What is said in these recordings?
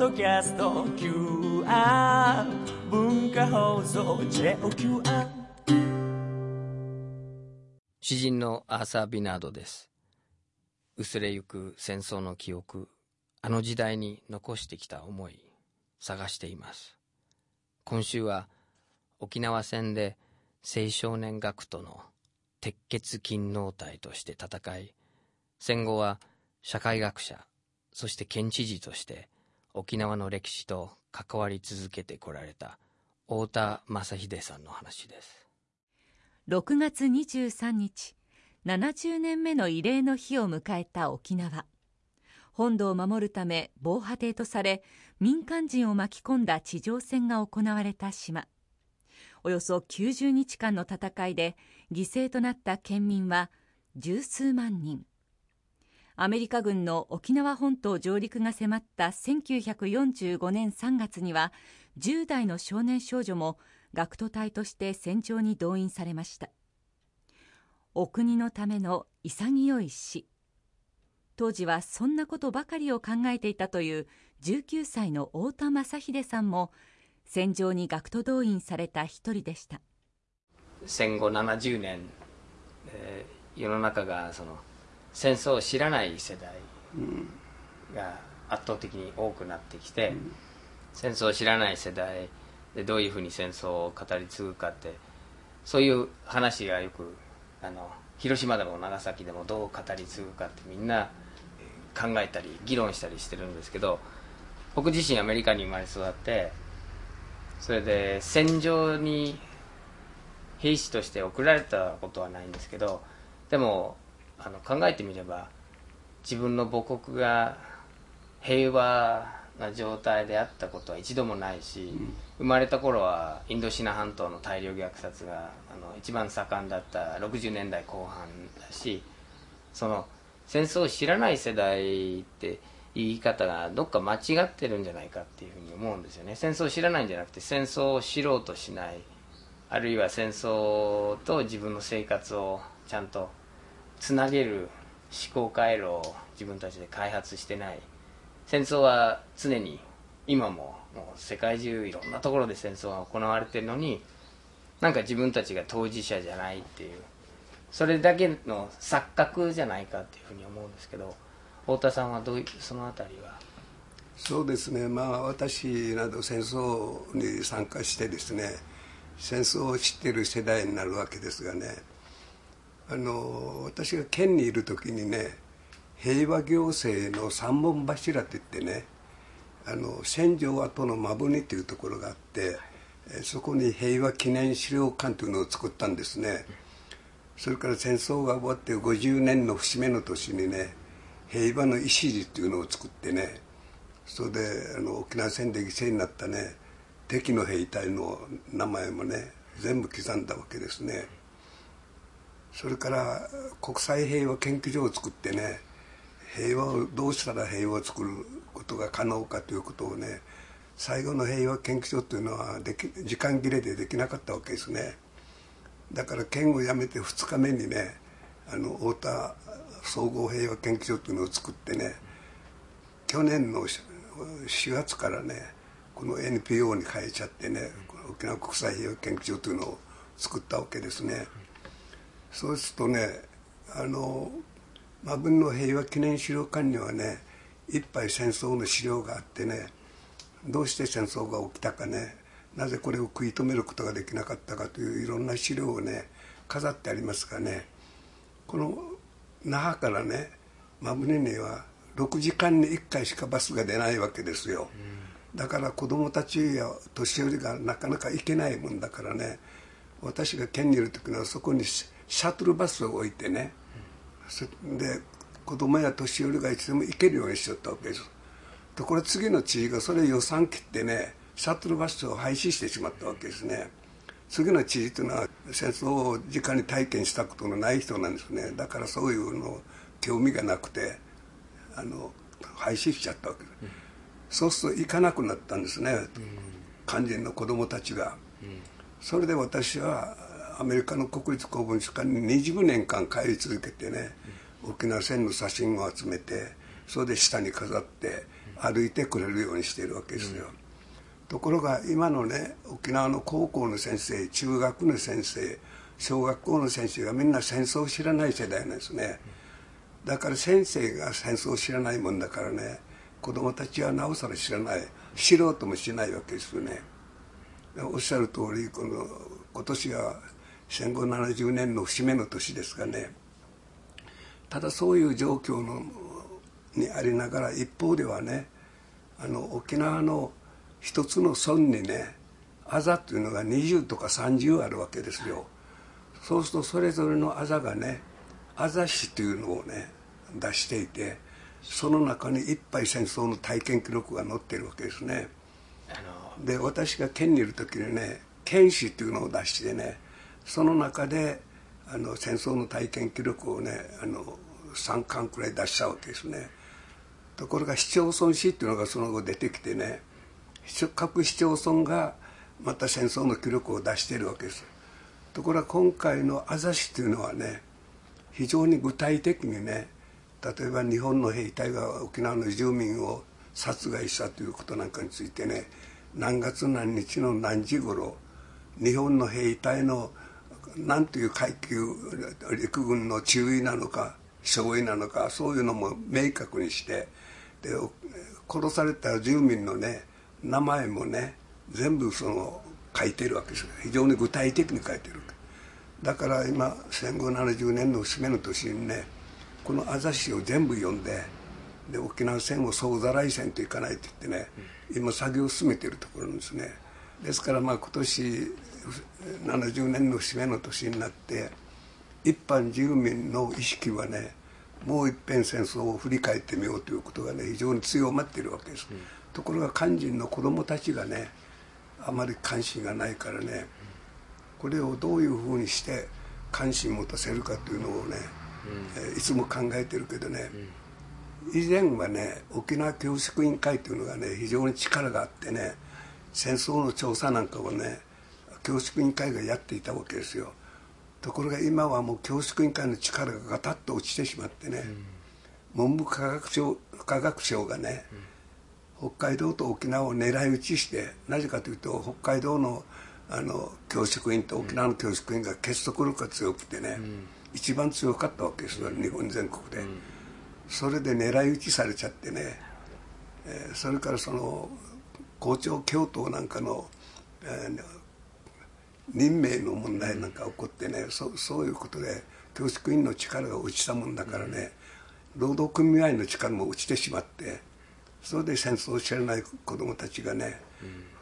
ドキャスト QR 文化放送 JOQR 詩人のアーサー・ビナードです。薄れゆく戦争の記憶あの時代に残してきた思い探しています。今週は沖縄戦で青少年学徒の鉄血勤労隊として戦い戦後は社会学者そして県知事として沖縄の歴史と関わり続けてこられた太田正秀さんの話です。6月23日70年目の慰霊の日を迎えた沖縄。本土を守るため防波堤とされ民間人を巻き込んだ地上戦が行われた島。およそ90日間の戦いで犠牲となった県民は十数万人。アメリカ軍の沖縄本島上陸が迫った1945年3月には10代の少年少女も学徒隊として戦場に動員されました。お国のための潔い死。当時はそんなことばかりを考えていたという19歳の太田正秀さんも戦場に学徒動員された一人でした。戦後70年、えー、世の中がその戦争を知らない世代が圧倒的に多くなってきて、うん、戦争を知らない世代でどういうふうに戦争を語り継ぐかってそういう話がよくあの広島でも長崎でもどう語り継ぐかってみんな考えたり議論したりしてるんですけど僕自身アメリカに生まれ育ってそれで戦場に兵士として送られたことはないんですけどでもあの考えてみれば自分の母国が平和な状態であったことは一度もないし、うん、生まれた頃はインドシナ半島の大量虐殺があの一番盛んだった60年代後半だしその戦争を知らない世代って言い方がどっか間違ってるんじゃないかっていうふうに思うんですよね。戦争を知らないんじゃなくて戦争を知ろうとしない。あるいは戦争と自分の生活をちゃんとつなげる思考回路を自分たちで開発してない戦争は常に今ももう世界中いろんなところで戦争が行われてるのになんか自分たちが当事者じゃないっていうそれだけの錯覚じゃないかっていうふうに思うんですけど太田さんはどういそのあたりは？そうですね。まあ私など戦争に参加してですね戦争を知ってる世代になるわけですがねあの私が県にいる時にね平和行政の三本柱って言ってねあの戦場跡の馬船っていうところがあってそこに平和記念資料館というのを作ったんですね。それから戦争が終わって50年の節目の年にね平和の礎っていうのを作ってねそれであの沖縄戦で犠牲になったね敵の兵隊の名前もね全部刻んだわけですね。それから国際平和研究所を作ってね平和をどうしたら平和を作ることが可能かということをね最後の平和研究所というのはでき時間切れでできなかったわけですねだから県を辞めて2日目にねあの太田総合平和研究所というのを作ってね去年の4月からねこの NPO に変えちゃってね沖縄国際平和研究所というのを作ったわけですね。そうするとねあの馬文の平和記念資料館にはねいっぱい戦争の資料があってねどうして戦争が起きたかねなぜこれを食い止めることができなかったかといういろんな資料をね飾ってありますがね。この那覇からね馬船には6時間に1回しかバスが出ないわけですよ、だから子供たちや年寄りがなかなか行けないもんだからね私が県にいる時にはそこにシャトルバスを置いてね、で子供や年寄りがいつでも行けるようにしちゃったわけです。ところ次の知事がそれ予算切ってねシャトルバスを廃止してしまったわけですね。次の知事というのは戦争を直に体験したことのない人なんですね。だからそういうの興味がなくてあの廃止しちゃったわけです、うん、そうすると行かなくなったんですね、うん、肝心の子供たちが、うん、それで私はアメリカの国立公文書館に20年間帰り続けてね、沖縄戦の写真を集めてそれで下に飾って歩いてくれるようにしているわけですよ、ところが今のね沖縄の高校の先生中学の先生小学校の先生がみんな戦争を知らない世代なんですね。だから先生が戦争を知らないもんだからね子供たちはなおさら知らない知ろうともしないわけですよね。おっしゃる通りこの今年は戦後70年の節目の年ですがね。ただそういう状況のにありながら一方ではねあの沖縄の一つの村にねあざというのが20とか30あるわけですよ。そうするとそれぞれのあざがねあざしというのをね出していてその中にいっぱい戦争の体験記録が載ってるわけですね。で私が県にいる時にね県史というのを出してねその中であの戦争の体験記録をねあの3巻くらい出したわけですね。ところが市町村史っていうのがその後出てきてね各市町村がまた戦争の記録を出しているわけです。ところが今回のあざしというのはね非常に具体的にね例えば日本の兵隊が沖縄の住民を殺害したということなんかについてね何月何日の何時頃日本の兵隊の何という階級陸軍の中尉なのか少尉なのかそういうのも明確にしてで殺された住民のね名前もね全部その書いてるわけです非常に具体的に書いてるだから今戦後70年の節目の年にねこのあざしを全部読んでで沖縄戦を総ざらい戦といかないと言ってね今作業を進めてるところなんですね。ですからまあ今年70年の節目の年になって一般住民の意識はねもう一遍戦争を振り返ってみようということがね非常に強まっているわけです、うん、ところが肝心の子どもたちがねあまり関心がないからねこれをどういうふうにして関心持たせるかというのをね、うん、えいつも考えてるけどね、うん、以前はね沖縄教育委員会というのがね非常に力があってね戦争の調査なんかをね教育委員会がやっていたわけですよ。ところが今はもう教育委員会の力がガタッと落ちてしまってね、うん、文部科学省科学省がね、北海道と沖縄を狙い撃ちしてなぜかというと北海道のあの教職員と沖縄の教職員が結束力が強くてね、うん、一番強かったわけですよ日本全国で、うん、それで狙い撃ちされちゃってね、えー、それからその校長教頭なんかの、えー、任命の問題なんか起こってね、うん、そそういうことで教職員の力が落ちたもんだからね、労働組合の力も落ちてしまってそれで戦争を知らない子どもたちがね、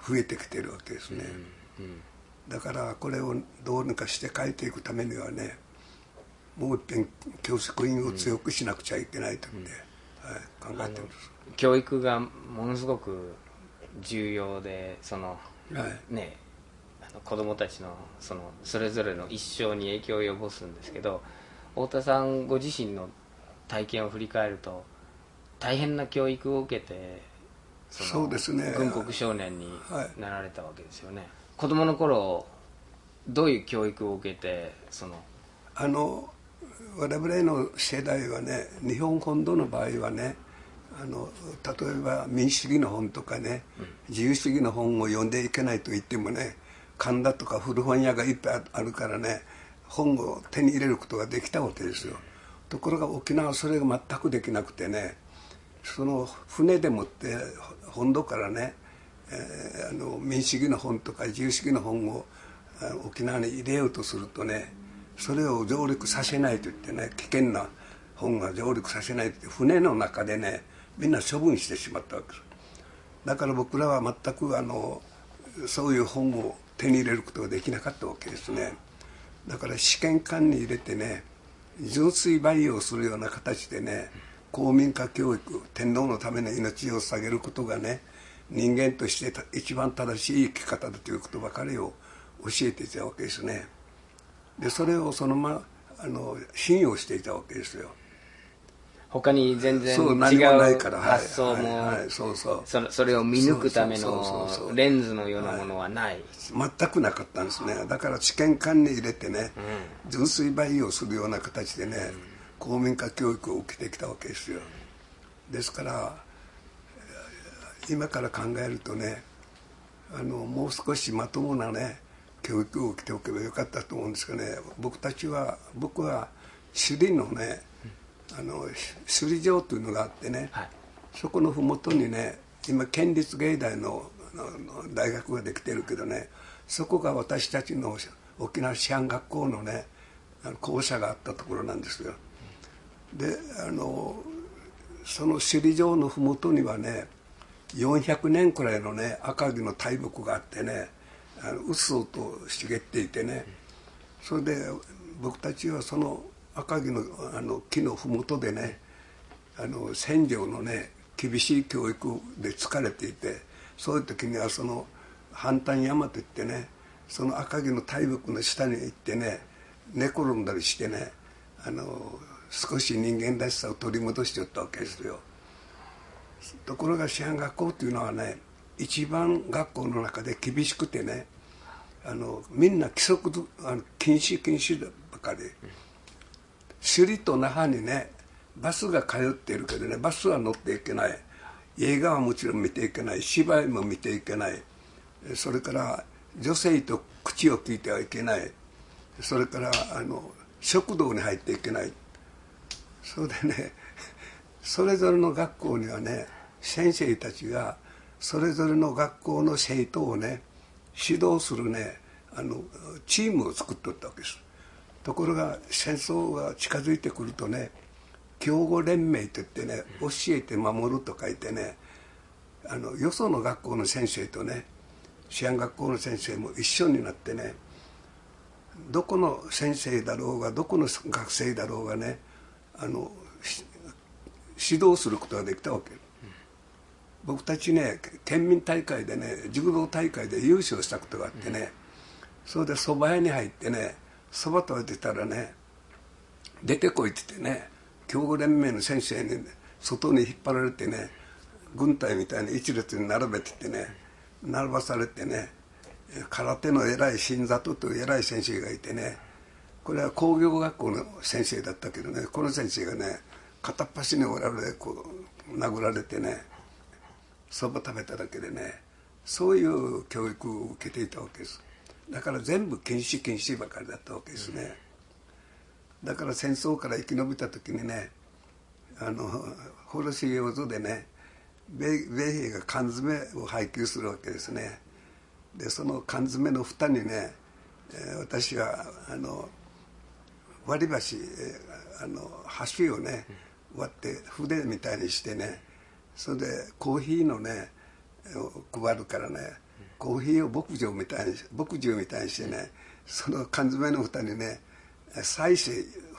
増えてきてるわけですね。だからこれをどうにかして変えていくためにはねもう一遍教職員を強くしなくちゃいけないとって、はい、考えてます。教育がものすごく重要でその、はい、ね子供たちのそのそれぞれの一生に影響を及ぼすんですけど太田さんご自身の体験を振り返ると大変な教育を受けてそうですね。軍国少年になられたわけですよね、はい子供の頃どういう教育を受けてそのあの我々の世代はね日本本土の場合はねあの例えば民主主義の本とかね、うん、自由主義の本を読んでいけないと言ってもね神田とか古本屋がいっぱいあるからね本を手に入れることができたわけですよ。ところが沖縄はそれが全くできなくてねその船でもって本土からねえー、あの民主主義の本とか自由主義の本を沖縄に入れようとするとねそれを上陸させないと言ってね危険な本が上陸させないと言って船の中でねみんな処分してしまったわけです。だから僕らは全くあのそういう本を手に入れることができなかったわけですね。だから試験管に入れてね純粋培養するような形でね公民化教育天皇のための命を捧げることがね人間として一番正しい生き方だということばかりを教えていたわけですね。でそれをそのままあの信用していたわけですよ。他に全然違う発想もそれを見抜くためのレンズのようなものはない、全くなかったんですね。だから試験管に入れてね、うん、純粋培養するような形でね、うん、公民化教育を受けてきたわけですよ。ですから今から考えるとねあのもう少しまともなね教育を受けておけばよかったと思うんですけどね僕たちは僕は首里のねあの首里城というのがあってね、はい。そこの麓にね今県立芸大の大学ができてるけどねそこが私たちの沖縄師範学校のねあの校舎があったところなんですよ。であのその首里城の麓にはね400年くらいのね赤城の大木があってねあのうっそうと茂っていてねそれで僕たちはその赤城のあの木の麓でねあの戦場のね厳しい教育で疲れていてそういう時にはその反対山といってねその赤城の大木の下に行ってね寝転んだりしてねあの少し人間らしさを取り戻しちゃったわけですよ。ところが師範学校っていうのはね一番学校の中で厳しくてねあのみんな規則あの禁止禁止ばかり。首里と那覇にねバスが通っているけどねバスは乗っていけない。映画はもちろん見ていけない。芝居も見ていけない。それから女性と口を聞いてはいけない。それからあの食堂に入っていけない。それでねそれぞれの学校にはね先生たちがそれぞれの学校の生徒をね指導するねあのチームを作っとったわけです。ところが戦争が近づいてくるとね教護連盟といってね教えて守ると書いてねあのよその学校の先生とね治安学校の先生も一緒になってねどこの先生だろうがどこの学生だろうがねあの指導することができたわけ、僕たちね県民大会でね柔道大会で優勝したことがあってね、それで蕎麦屋に入ってね蕎麦食べてたらね出てこいって言ってね強豪連盟の先生に、外に引っ張られてね軍隊みたいに一列に並べててね並ばされてね空手の偉い新里という偉い先生がいてねこれは工業学校の先生だったけどねこの先生がね片っ端におられこう殴られてねそば食べただけでねそういう教育を受けていたわけです。だから全部禁止禁止ばかりだったわけですね、だから戦争から生き延びた時にねあの幌重要所でね米米兵が缶詰を配給するわけですね。でその缶詰の蓋にね、えー私はあの割り箸、えーあの箸をね割って筆みたいにしてねそれでコーヒーのねを配るからねコーヒーを牧場みたいに牧場みたいにしてねその缶詰の蓋にね再生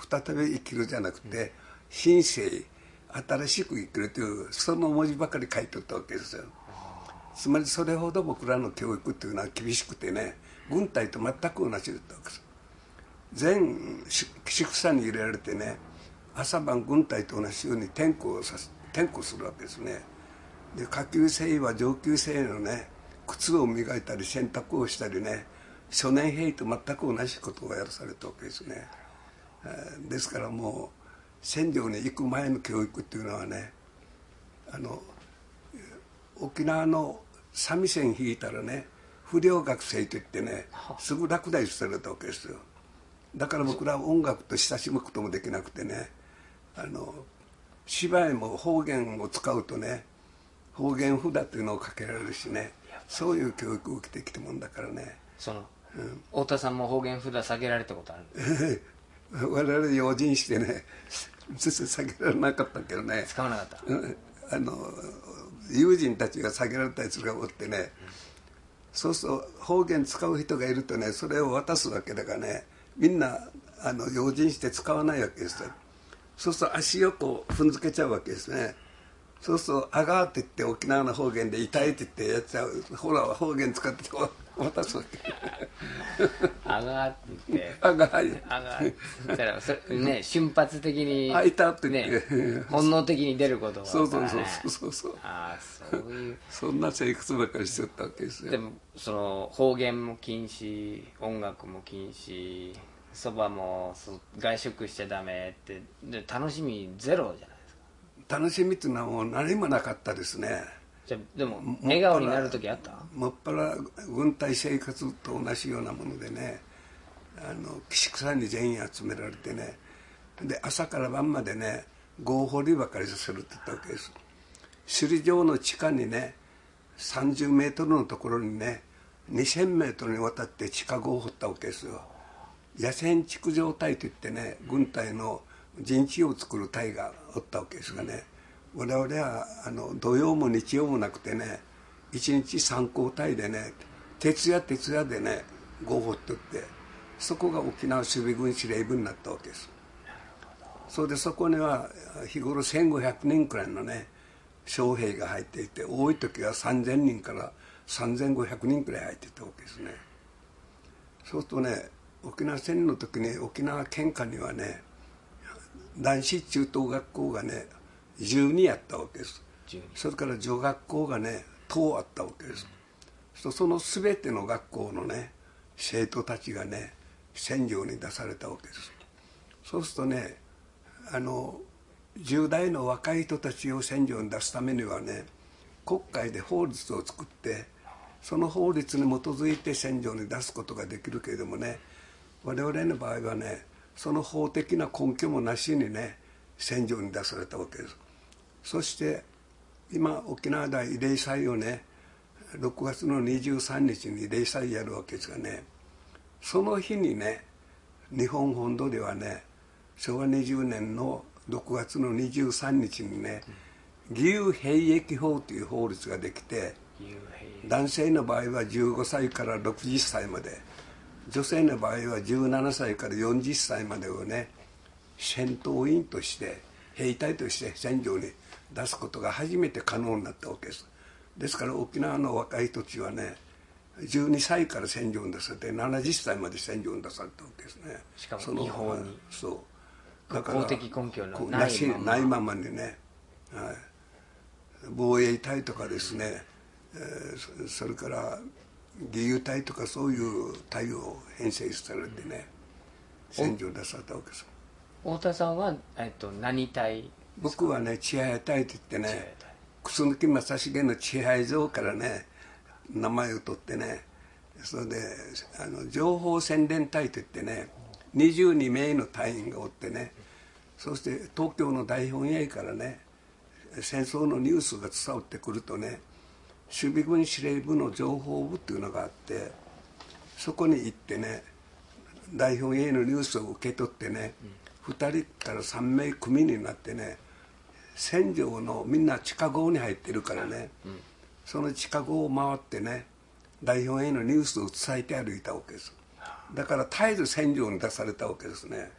再び生きるじゃなくて新生新しく生きるというその文字ばかり書いておったわけですよ。つまりそれほど僕らの教育っていうのは厳しくてね軍隊と全く同じだったわけです。全宿舎に入れられてね朝晩軍隊と同じように転校さ転校するわけですね。で下級生は上級生のね靴を磨いたり洗濯をしたりね初年兵と全く同じことをやらされたわけですね。えーですからもう戦場に行く前の教育っていうのはねあの沖縄の三味線弾いたらね不良学生といってねすぐ落第されたわけですよ。だから僕らは音楽と親しむこともできなくてねあの芝居も方言を使うとね方言札っていうのをかけられるしねそういう教育を受けてきたもんだからね。その、太田さんも方言札下げられたことある 我々用心してね全然 下げられなかったけどね。使わなかった。うん。あの友人たちが下げられたやつがおってね。そうすると方言使う人がいるとねそれを渡すわけだからねみんなあの用心して使わないわけですよ。そうすると足をこう踏んづけちゃうわけですねそうすると「あがー」って言って沖縄の方言で「痛い」って言ってやっちゃうほら方言使って渡すわけ。あがーって言って「あがー」あがーって。言ったらそれね 瞬発的にあいたって。言ね本能的に出ることがそうそうそうそうそうそう。ああそういう。そんな生活ばっかりしちゃったわけですよ。でもその方言も禁止音楽も禁止そばもそ外食しちゃダメってで楽しみゼロじゃ楽しみっていうのはもう何もなかったですね。じゃあでも笑顔になる時あった？もっぱら軍隊生活と同じようなものでねあの岸草に全員集められてねで朝から晩までね合掘りばかりさせるって言ったわけです。首里城の地下にね30メートルのところにね2000メートルにわたって地下壕を掘ったわけですよ。野戦築城隊といってね軍隊の陣地を作る隊がおったわけですがね我々はあの土曜も日曜もなくてね一日三交代でね徹夜徹夜でね壕掘ってってそこが沖縄守備軍司令部になったわけです。それでそこには日頃1500人くらいのね将兵が入っていて多い時は3000人から3500人くらい入っていたわけですね。そうするとね沖縄戦の時に沖縄県下にはね男子中等学校がね12あったわけです。それから女学校がね10あったわけです、うん、その全ての学校のね生徒たちがね戦場に出されたわけです。そうするとねあの10代の若い人たちを戦場に出すためにはね国会で法律を作ってその法律に基づいて戦場に出すことができるけれどもね我々の場合はねその法的な根拠もなしにね戦場に出されたわけです。そして今沖縄大慰霊祭をね6月の23日に慰霊祭やるわけですがねその日にね日本本土ではね昭和20年の6月の23日にね義勇兵役法という法律ができて男性の場合は15歳から60歳まで女性の場合は17歳から40歳までをね戦闘員として兵隊として戦場に出すことが初めて可能になったわけです。ですから沖縄の若い人たちはね12歳から戦場に出されて70歳まで戦場に出されたわけですね。しかも日本に。そう。だから公的根拠のないまま。ないままにね、はい、防衛隊とかですね、えー、それから義勇隊とかそういう隊を編成されてね、うん、戦場に出されたわけです。太田さんは、えっと、何隊僕はね千早隊って言ってね楠木正成の千早城からね名前を取ってねそれであの情報宣伝隊といってね22名の隊員がおってねそして東京の大本営からね戦争のニュースが伝わってくるとね守備軍司令部の情報部っていうのがあってそこに行ってね大本営のニュースを受け取ってね、うん、2人から3名組になってね戦場のみんな地下壕に入ってるからね、うん、その地下壕を回ってね代表へのニュースを伝えて歩いたわけです。だから絶えず戦場に出されたわけですね、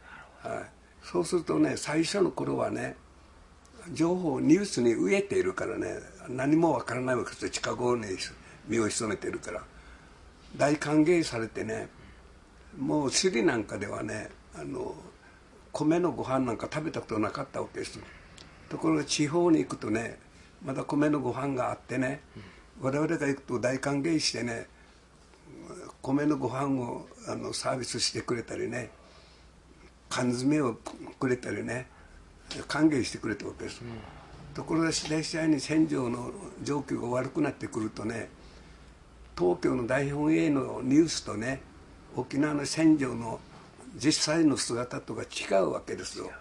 はい、そうするとね最初の頃はね情報ニュースに飢えているからね何もわからないわけですよ。地下壕に身を潜めているから。大歓迎されてねもうスリなんかではねあの米のご飯なんか食べたことなかったわけです。ところが地方に行くとねまだ米のご飯があってね、我々が行くと大歓迎してね米のご飯をあのサービスしてくれたりね缶詰をくれたりね歓迎してくれたわけです、うん、ところが次第次第に戦場の状況が悪くなってくるとね東京の大本営のニュースとね沖縄の戦場の実際の姿とか違うわけですよ、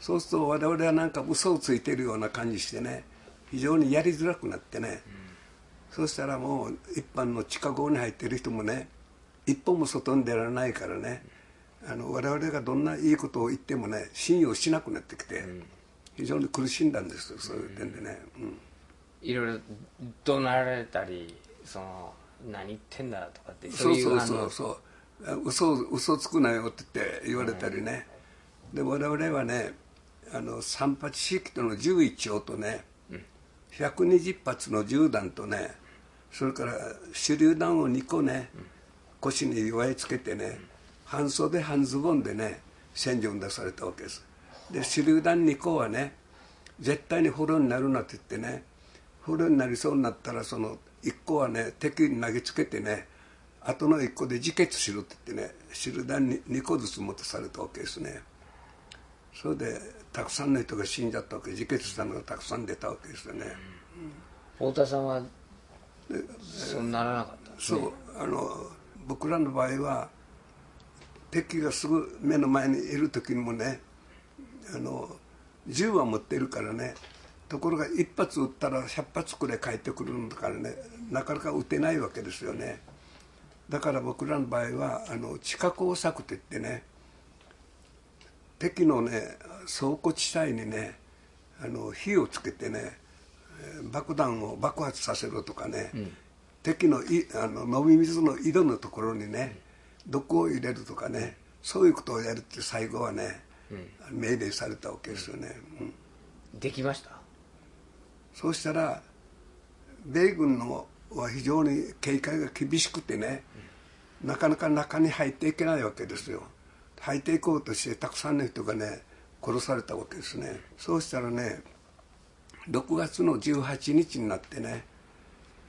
そうすると我々はなんか嘘をついてるような感じしてね非常にやりづらくなってね、うん、そうしたらもう一般の地下壕に入ってる人もね一歩も外に出られないからね、あの我々がどんないいことを言ってもね信用しなくなってきて、うん、非常に苦しんだんですよそういう点でね、うん、いろいろ怒鳴られたりその何言ってんだとかってそうそうそうそう。嘘嘘つくなよって言って言われたりね、で我々はねあの三八式との11丁とね、うん、120発の銃弾とねそれから手榴弾を2個ね、うん、腰に祝いつけてね、うん、半袖半ズボンでね戦場に出されたわけです。で手榴弾2個はね絶対に捕虜になるなって言ってね捕虜になりそうになったらその1個はね敵に投げつけてねあとの1個で自決しろって言ってね手榴弾 2, 2個ずつ持たされたわけですね。それでたくさんの人が死んじゃったわけ自決したのがたくさん出たわけですよね、太田さんはそうならなかったんですね。そうあの僕らの場合は敵がすぐ目の前にいる時にもねあの銃は持ってるからねところが一発撃ったら100発くらい返ってくるんだからねなかなか撃てないわけですよね。だから僕らの場合はあの地下工作って言ってね敵のね倉庫地帯にねあの火をつけてねえー爆弾を爆発させろとかね、敵のいあの飲み水の井戸のところにね毒を入れるとかねそういうことをやるって最後はね、命令されたわけですよね、うん。できました？そうしたら米軍のは非常に警戒が厳しくてね、なかなか中に入っていけないわけですよ。入っていこうとしてたくさんの人がね殺されたわけですね。そうしたらね6月の18日になってね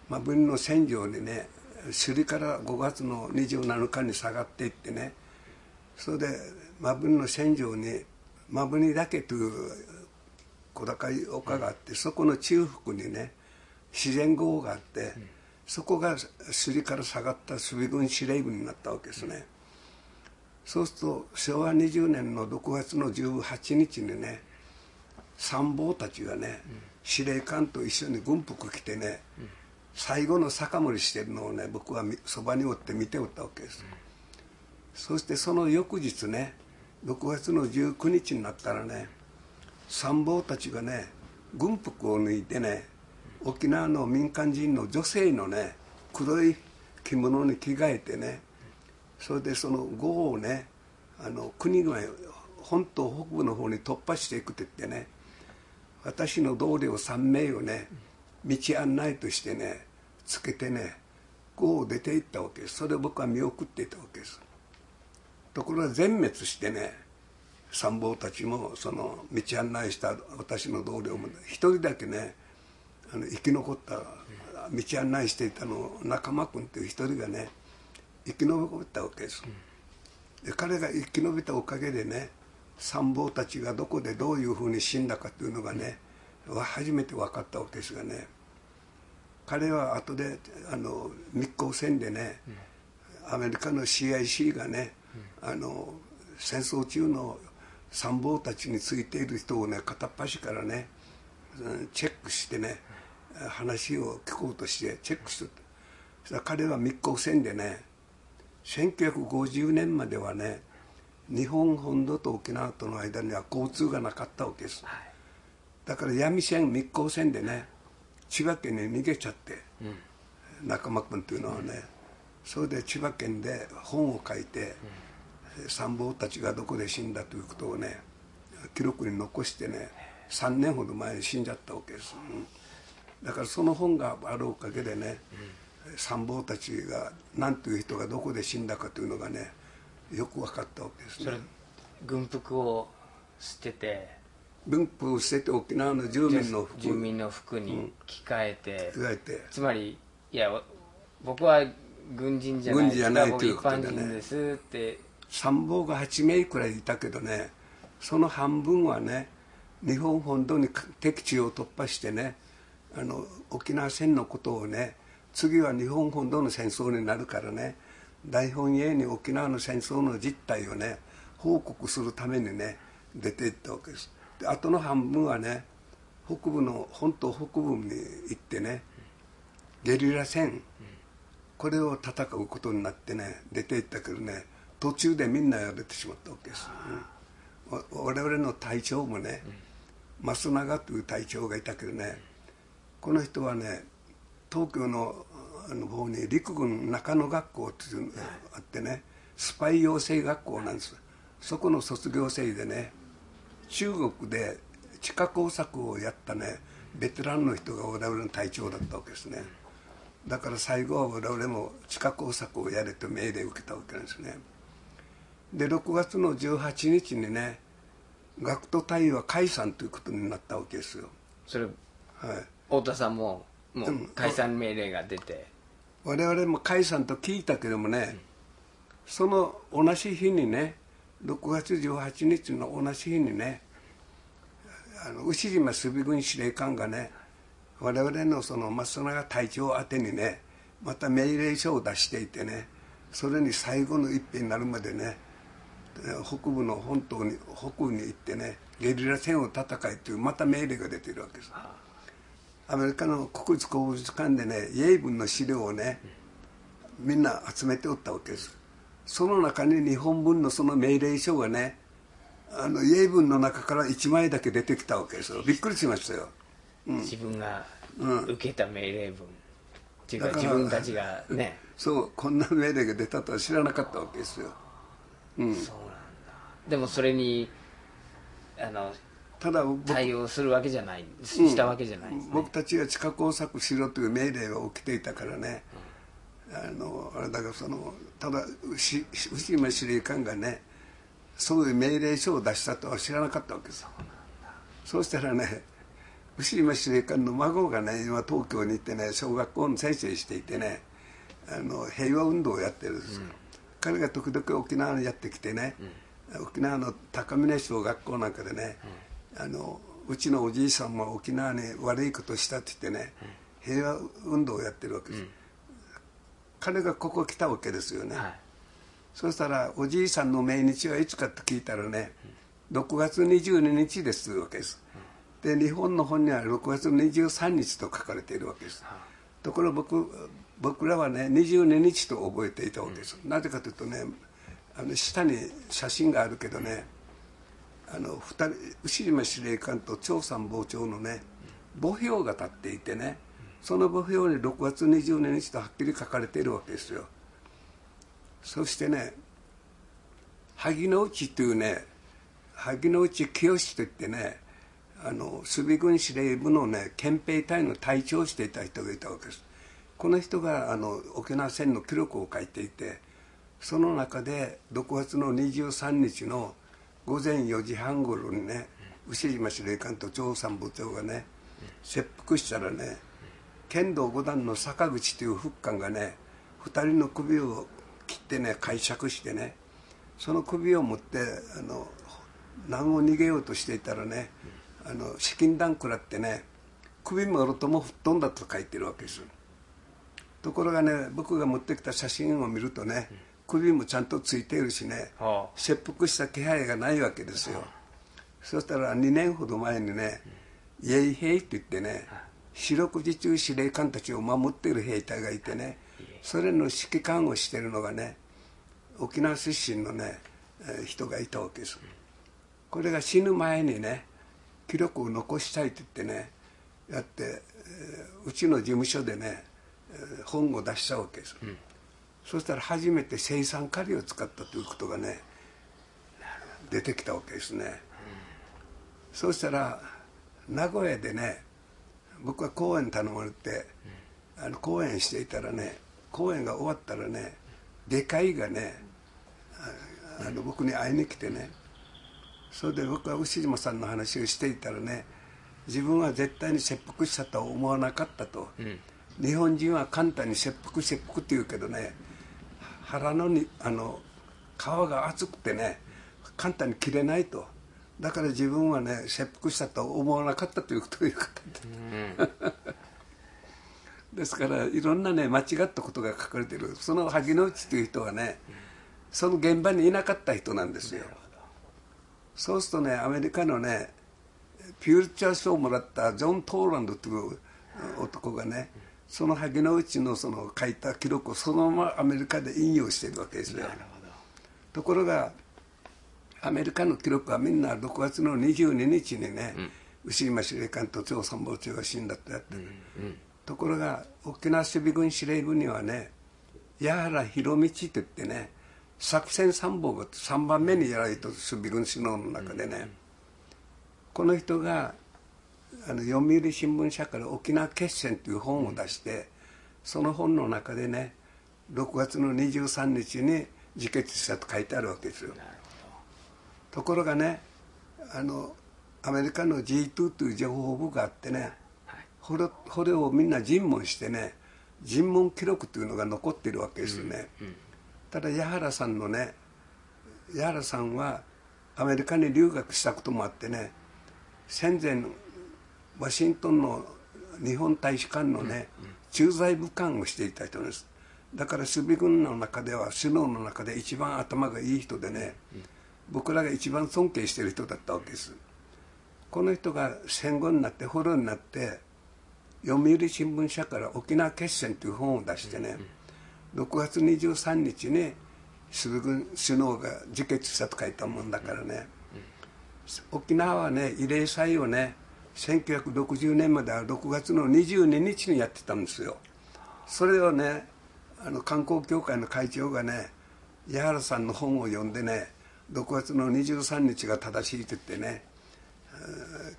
ま分の戦場にね首里から5月の27日に下がっていってねそれでマブの戦場にマブニ岳という小高い丘があって、そこの中腹にね自然豪雨があって、そこが首里から下がった守備軍司令部になったわけですね、そうすると昭和20年の6月の18日にね参謀たちがね、司令官と一緒に軍服着てね、最後の酒盛りしてるのをね僕はそばにおって見ておったわけです、そしてその翌日ね6月の19日になったらね参謀たちがね軍服を脱いでね沖縄の民間人の女性のね黒い着物に着替えてねそれでその呉をねあの国が本島北部の方に突破していくって言ってね私の同僚3名をね道案内としてねつけてね呉を出て行ったわけです。それを僕は見送っていたわけです。ところが全滅してね参謀たちもその道案内した私の同僚も一人だけねあの生き残った道案内していたの仲間君っていう一人がね生き延びたわけです、で彼が生き延びたおかげでね参謀たちがどこでどういうふうに死んだかというのがね初めて分かったわけですがね彼は後であの密航船でね、アメリカの CIC がね、あの戦争中の参謀たちについている人をね片っ端からねうんチェックしてね話を聞こうとしてチェックしてたそしたら彼は密航船でね1950年まではね日本本土と沖縄との間には交通がなかったわけです、だから闇線密航船でね千葉県に逃げちゃって、仲間君というのはねそれで千葉県で本を書いて、参謀たちがどこで死んだということをね記録に残してね3年ほど前に死んじゃったわけです、うん。だからその本があるおかげでね、参謀たちが何という人がどこで死んだかというのがねよく分かったわけですね。軍服を捨てて文法を捨てて沖縄の住民の服。住民の服に着替えて、着替えて。つまりいや僕は軍人じゃない軍人じゃない僕ということでね。人ですって。参謀が8名くらいいたけどねその半分はね日本本土に敵地を突破してねあの沖縄戦のことをね次は日本本土の戦争になるからね大本営に沖縄の戦争の実態をね報告するためにね出ていったわけですであとの半分はね北部の本島北部に行ってねゲリラ戦、これを戦うことになってね出ていったけどね途中でみんなやれてしまったわけです、うん。我々の隊長もね、増永という隊長がいたけどねこの人はね東京のあの方に陸軍中野学校っていうのがあってねスパイ養成学校なんです。そこの卒業生でね中国で地下工作をやったねベテランの人が我々の隊長だったわけですね。だから最後は我々も地下工作をやれと命令を受けたわけなんですね。で6月の18日にね学徒隊は解散ということになったわけですよ、それはい、太田さんももう解散命令が出て。我々も解散と聞いたけどもね、その同じ日にね6月18日の同じ日にねあの牛島守備軍司令官がね我々のその松永隊長宛てにねまた命令書を出していてねそれに最後の一品になるまでね北部の本島に北部に行ってねゲリラ戦を戦いというまた命令が出てるわけです。アメリカの国立公文館でね英文の資料をねみんな集めておったわけです。その中に日本文のその命令書がねあの英文の中から1枚だけ出てきたわけですよ。びっくりしましたよ、うん、自分が受けた命令文、っていうか自分たちがね。そうこんな命令が出たとは知らなかったわけですよ、うん、そうなんだ。でもそれにあのただ対応するわけじゃない、したわけじゃない、ね、僕たちが地下工作しろという命令が起きていたからね、うん、あのあれだからそのただ牛島司令官がねそういう命令書を出したとは知らなかったわけですそうしたらね牛島司令官の孫がね今東京に行ってね小学校の先生していてねあの平和運動をやってるんですよ、うん、彼が時々沖縄にやってきてね、うん、沖縄の高峰小学校なんかでね、うん、あのうちのおじいさんも沖縄に悪いことしたって言ってね、平和運動をやってるわけです、彼がここ来たわけですよね、はい。そしたらおじいさんの命日はいつかと聞いたらね6月22日ですというわけです。で日本の本には6月23日と書かれているわけです。ところ僕僕らはね22日と覚えていたわけです、なぜかというとねあの下に写真があるけどねあの2人牛島司令官と長参謀長のね墓標が立っていてねその墓標に6月22日とはっきり書かれているわけですよ。そしてね萩之内というね萩之内清といってねあの守備軍司令部のね憲兵隊の隊長をしていた人がいたわけです。この人があの沖縄戦の記録を書いていてその中で6月の23日の午前4時半ごろにね牛島司令官と長参部長がね切腹したらね剣道五段の坂口という副官がね2人の首を切ってね解釈してねその首を持ってあの難を逃げようとしていたらねあの資金弾食らってね首もろとも吹っ飛んだと書いてるわけですところがね僕が持ってきた写真を見るとね首もちゃんとついているしね切腹した気配がないわけですよ。そしたら2年ほど前にねイエイ兵って言ってね四六時中司令官たちを守っている兵隊がいてねそれの指揮官をしてるのがね沖縄出身のね人がいたわけです。これが死ぬ前にね記録を残したいと言ってねやってうちの事務所でね本を出したわけです、うん、そしたら初めて生産カリを使ったということがね出てきたわけですね、うん、そうしたら名古屋でね僕は講演頼まれて、うん、あの講演していたらね公演が終わったらね外科医がねあの僕に会いに来てねそれで僕は牛島さんの話をしていたらね自分は絶対に切腹したとは思わなかったと、うん、日本人は簡単に切腹切腹って言うけどね腹のにあの皮が厚くてね簡単に切れないとだから自分はね切腹したと思わなかったということを言う方で、うん。ですからいろんなね間違ったことが書かれてる。その萩之内という人はねその現場にいなかった人なんですよ。そうするとねアメリカのねピューチャー賞をもらったジョン・トーランドという男がねその萩之内のその書いた記録をそのままアメリカで引用しているわけですねところがアメリカの記録はみんな6月の22日にね、うん、牛島司令官と長参謀長が死んだとやって。る、うんうん。ところが沖縄守備軍司令部にはね矢原弘道って言ってね作戦参謀が3番目にやられた守備軍首脳の中でね、うん、この人があの読売新聞社から「沖縄決戦」という本を出して、うん、その本の中でね6月の23日に自決したと書いてあるわけですよところがねあのアメリカの G2 という情報部があってねこれこれをみんな尋問してね尋問記録というのが残っているわけですね、うんうん、ただ矢原さんのね矢原さんはアメリカに留学したこともあってね戦前ワシントンの日本大使館のね、駐在武官をしていた人です。だから守備軍の中では首脳の中で一番頭がいい人でね、僕らが一番尊敬してる人だったわけです。この人が戦後になって捕虜になって読売新聞社から「沖縄決戦」という本を出してね、6月23日に守備軍首脳が自決したと書いたもんだからね、沖縄はね慰霊祭をね1960年までは6月の22日にやってたんですよ。それをねあの観光協会の会長がね矢原さんの本を読んでね6月の23日が正しいって言ってね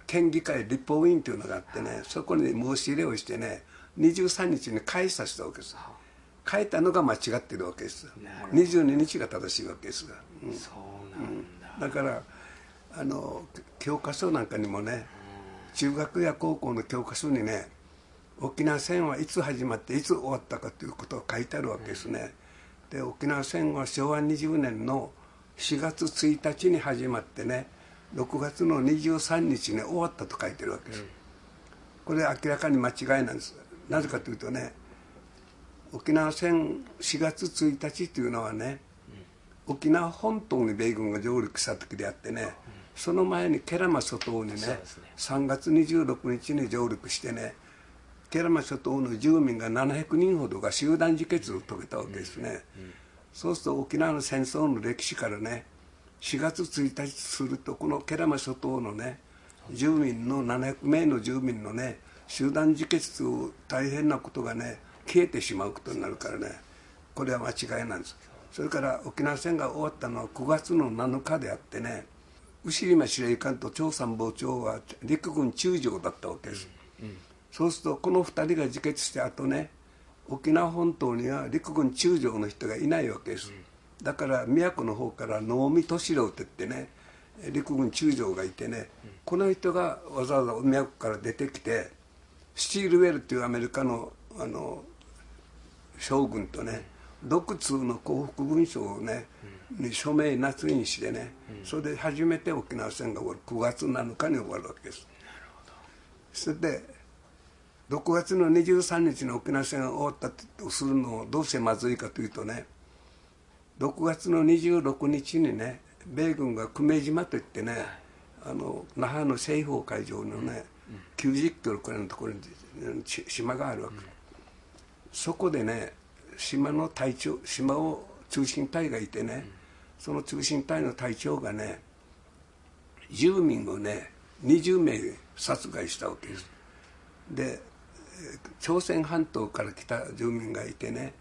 県議会立法委員というのがあってねそこに申し入れをしてね23日に返させたわけです。書いたのが間違ってるわけです。22日が正しいわけです。が、うん、そうなんだ、だからあの教科書なんかにもね中学や高校の教科書にね沖縄戦はいつ始まっていつ終わったかということが書いてあるわけですね、で沖縄戦は昭和20年の4月1日に始まってね6月の23日に終わったと書いてるわけです、これ明らかに間違いなんです。なぜかというとね沖縄戦4月1日というのはね、沖縄本島に米軍が上陸した時であってね、その前にケラマ諸島にねね。3月26日に上陸してねケラマ諸島の住民が700人ほどが集団自決を遂げたわけですね、うんうん、そうすると沖縄の戦争の歴史からね4月1日するとこのケラマ諸島のね住民の700名の住民のね集団自決を大変なことがね消えてしまうことになるからねこれは間違いなんです。それから沖縄戦が終わったのは9月の7日であってね牛島司令官と張参謀長は陸軍中将だったわけです、うんうん、そうするとこの2人が自決してあとね沖縄本島には陸軍中将の人がいないわけです、うん、だから宮古の方から能見敏郎って言ってね陸軍中将がいてね、この人がわざわざ宮古から出てきてスチールウェルっていうアメリカのあの将軍とね独通の降伏文書をね、に署名捺印してね、それで初めて沖縄戦が終わる。9月7日に終わるわけです。それで6月の23日の沖縄戦が終わったとするのをどうしてまずいかというとね6月の26日にね米軍が久米島といってねあの那覇の西方海上のね90キロくらいのところに島があるわけ、そこでね島の隊長島を中心隊がいてね、その中心隊の隊長がね住民をね20名殺害したわけです。で朝鮮半島から来た住民がいてね、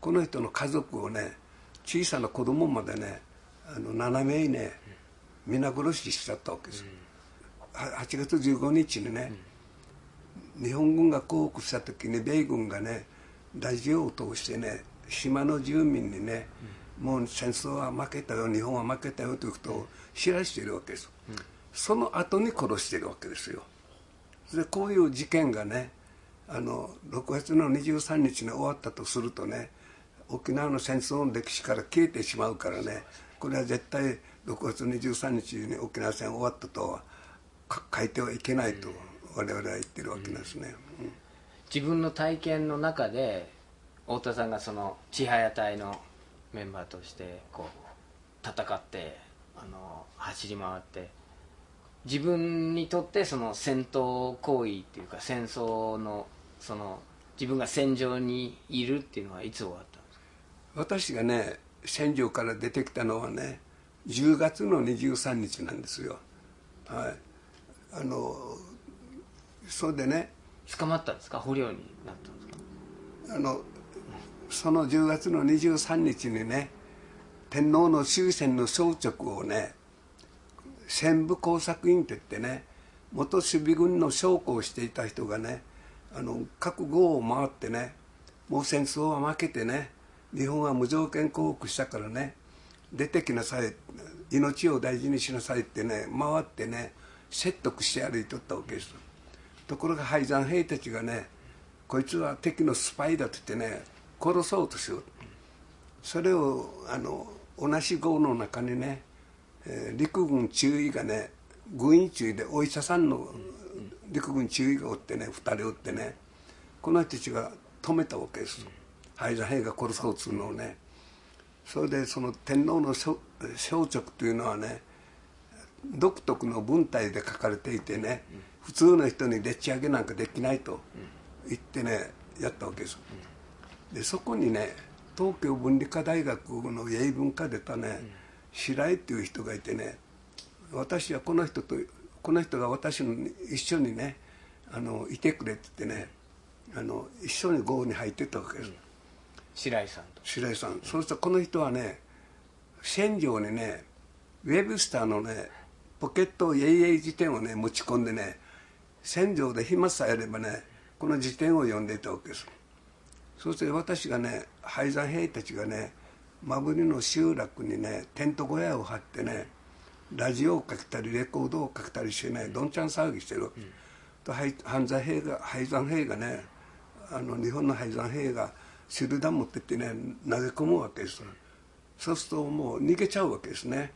この人の家族をね小さな子供までねあの7名ね皆殺ししちゃったわけです、8月15日にね、日本軍が降伏した時に米軍がねラジオを通してね島の住民にね、もう戦争は負けたよ日本は負けたよということを知らしているわけです、うん、その後に殺しているわけですよ。でこういう事件がねあの6月の23日に終わったとするとね沖縄の戦争の歴史から消えてしまうからねこれは絶対6月23日に沖縄戦終わったとは書いてはいけないと我々は言ってるわけですね、うん、自分の体験の中で太田さんがその千早隊のメンバーとしてこう戦ってあの走り回って自分にとってその戦闘行為っていうか戦争のその自分が戦場にいるっていうのはいつ終わったんですか？私がね戦場から出てきたのはね10月の23日なんですよ。はい。あのそれでね。捕まったんですか？捕虜になったんですか？あのその10月の23日にね天皇の終戦の装直をね戦部工作員って言ってね元守備軍の将校をしていた人がねあの各号を回ってねもう戦争は負けてね日本は無条件降伏したからね出てきなさい命を大事にしなさいってね回ってね説得して歩いとったわけです。ところが敗残兵たちがねこいつは敵のスパイだって言ってね殺そうとしよう。それをあの同じ号の中にね、えー、陸軍中尉がね軍医中尉でお医者さんの陸軍中尉がおってね2人おってねこの人たちが止めたわけです敗座兵が殺そうとするのをね。それでその天皇の消直というのはね独特の文体で書かれていてね、普通の人にでっち上げなんかできないと言ってねやったわけです。でそこにね東京文理科大学の英文科出たね、白井っていう人がいてね私はこの人とこの人が私の一緒にねあのいてくれって言ってねあの一緒に豪雨に入ってったわけです、白井さんと。白井さん。そうするとこの人はね戦場にねウェブスターのねポケットイエイエイ辞典をね持ち込んでね戦場で暇さえあればねこの辞典を読んでいたわけです。そして私がね敗残兵たちがね真振りの集落にねテント小屋を張ってねラジオをかけたりレコードをかけたりしてねどんちゃん騒ぎしてるわけ、うん、と犯罪兵が敗残兵がねあの日本の敗残兵が手榴弾持ってってね投げ込むわけです。そうするともう逃げちゃうわけですね。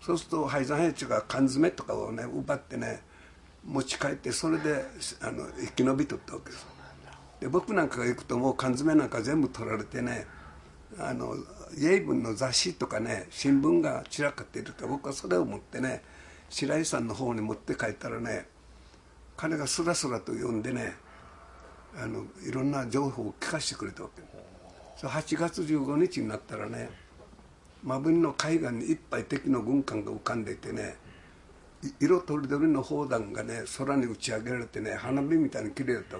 そうすると敗残兵士が缶詰とかをね奪ってね持ち帰ってそれであの生き延びとったわけです。で僕なんかが行くともう缶詰なんか全部取られてねあの英文の雑誌とかね新聞が散らかっていると僕はそれを持ってね白井さんの方に持って帰ったらね彼がスラスラと読んでねあのいろんな情報を聞かせてくれたわけ。そ8月15日になったらね真文の海岸にいっぱい敵の軍艦が浮かんでいてね色とりどりの砲弾がね空に打ち上げられてね花火みたいに綺麗だった。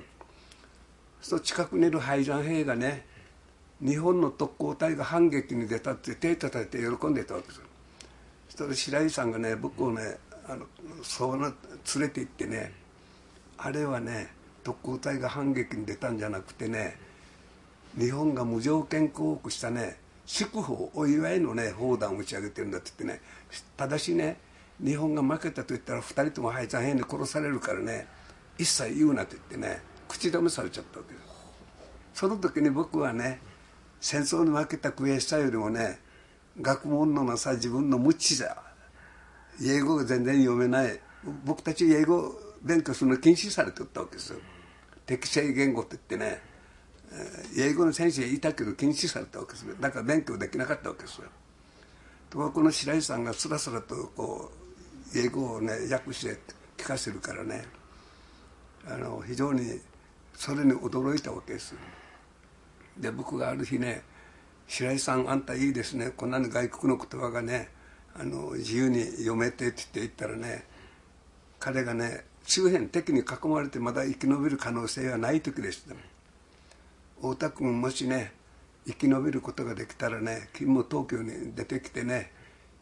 そう近くにいる敗残兵がね日本の特攻隊が反撃に出たって手を叩いて喜んでたわけですよ。そしたら白井さんがね僕をねあのそうな連れて行ってねあれはね特攻隊が反撃に出たんじゃなくてね日本が無条件降伏したね祝福お祝いのね砲弾を打ち上げてるんだって言ってねただしね日本が負けたと言ったら2人とも敗残兵に殺されるからね一切言うなと言ってね口止めされちゃったわけです。その時に僕はね戦争に負けた悔しさよりもね学問のなさ自分の無知さ英語が全然読めない。僕たち英語勉強するの禁止されてったわけですよ。適正言語って言ってね。英語の先生いたけど禁止されたわけですだから勉強できなかったわけですよ。ところこの白井さんがスラスラとこう英語をね訳して聞かせるからね。あの非常にそれに驚いたわけですで僕がある日ね「白井さんあんたいいですね。こんなに外国の言葉がねあの自由に読めて」って言って言ったらね彼がね周辺敵に囲まれてまだ生き延びる可能性はない時でした。太田君もしね生き延びることができたらね君も東京に出てきてね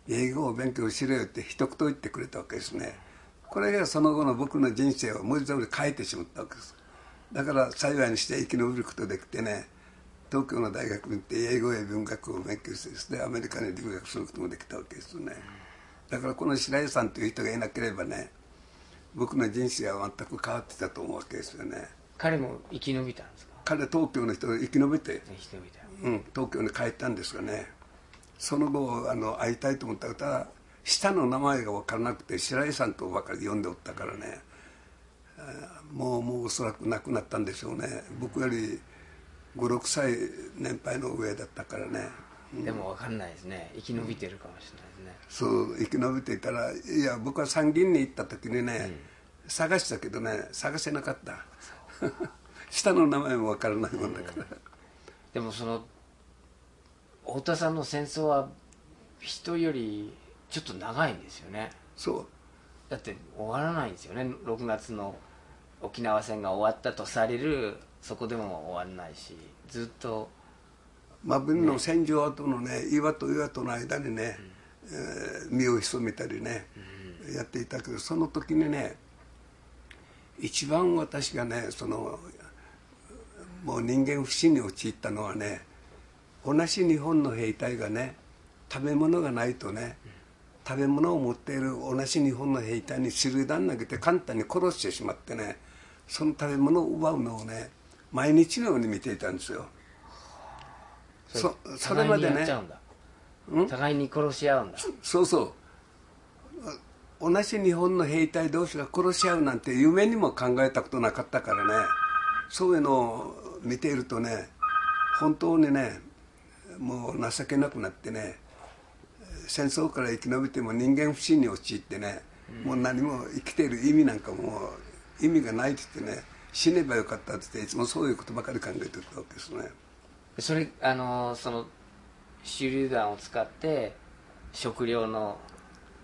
英語を勉強しろよって一言言ってくれたわけですね。これがその後の僕の人生を文字通り変えてしまったわけです。だから幸いにして生き延びることできてね東京の大学に行って英語や文学を勉強してですねアメリカに留学することもできたわけですね。だからこの白井さんという人がいなければね僕の人生は全く変わってたと思うわけですよね。彼も生き延びたんですか？彼東京の人生き延びて生き延びた、うん、東京に帰ったんですがねその後あの会いたいと思ったら下の名前が分からなくて白井さんとばかり呼んでおったからねもうもうおそらく亡くなったんでしょうね。僕より56歳年配の上だったからね、うん、でも分かんないですね。生き延びてるかもしれないですね、そう生き延びていたらいや僕は参議院に行った時にね、うん、探したけどね探せなかった。下の名前も分からないもんだから、でもその太田さんの戦争は人よりちょっと長いんですよね。そう。だって終わらないんですよね。6月の沖縄戦が終わったとされるそこでも終わらないしずっと真文の戦場跡のね岩と岩との間にね、うん、えー、身を潜めたりね、うん、やっていたけどその時にね一番私がねそのもう人間不信に陥ったのはね同じ日本の兵隊がね食べ物がないとね食べ物を持っている同じ日本の兵隊に手榴弾投げて簡単に殺してしまってねその食べ物を奪うのをね毎日のように見ていたんですよ。そそれまでね。互いに殺し合うんだ。そうそう。同じ日本の兵隊同士が殺し合うなんて夢にも考えたことなかったからね。そういうのを見ているとね本当にねもう情けなくなってね戦争から生き延びても人間不信に陥ってね、もう何も生きている意味なんかもう意味がないって言ってね死ねばよかったって言っていつもそういうことばかり考えてたわけですね。それあのその手榴弾を使って食料の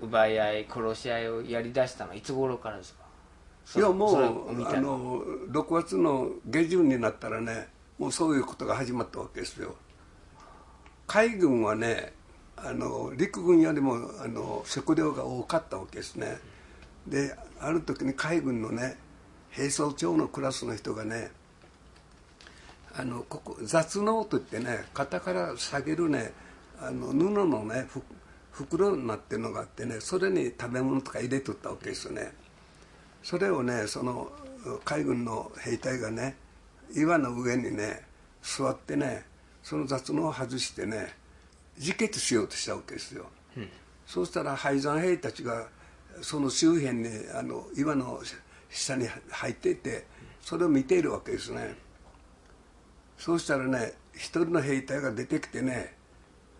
奪い合い殺し合いをやりだしたのはいつ頃からですか？いやもうあの6月の下旬になったらねもうそういうことが始まったわけですよ。海軍はねあの陸軍よりもあの食料が多かったわけですね。である時に海軍のね兵装長のクラスの人がねあのここ雑能といってね肩から下げるねあの布のね袋になってるのがあってねそれに食べ物とか入れとったわけですよね。それをねその海軍の兵隊がね岩の上にね座ってねその雑能を外してね自決しようとしたわけですよ、うん、そうしたら敗山兵たちがその周辺にあの岩の下に入っていてそれを見ているわけですね。そうしたらね一人の兵隊が出てきてね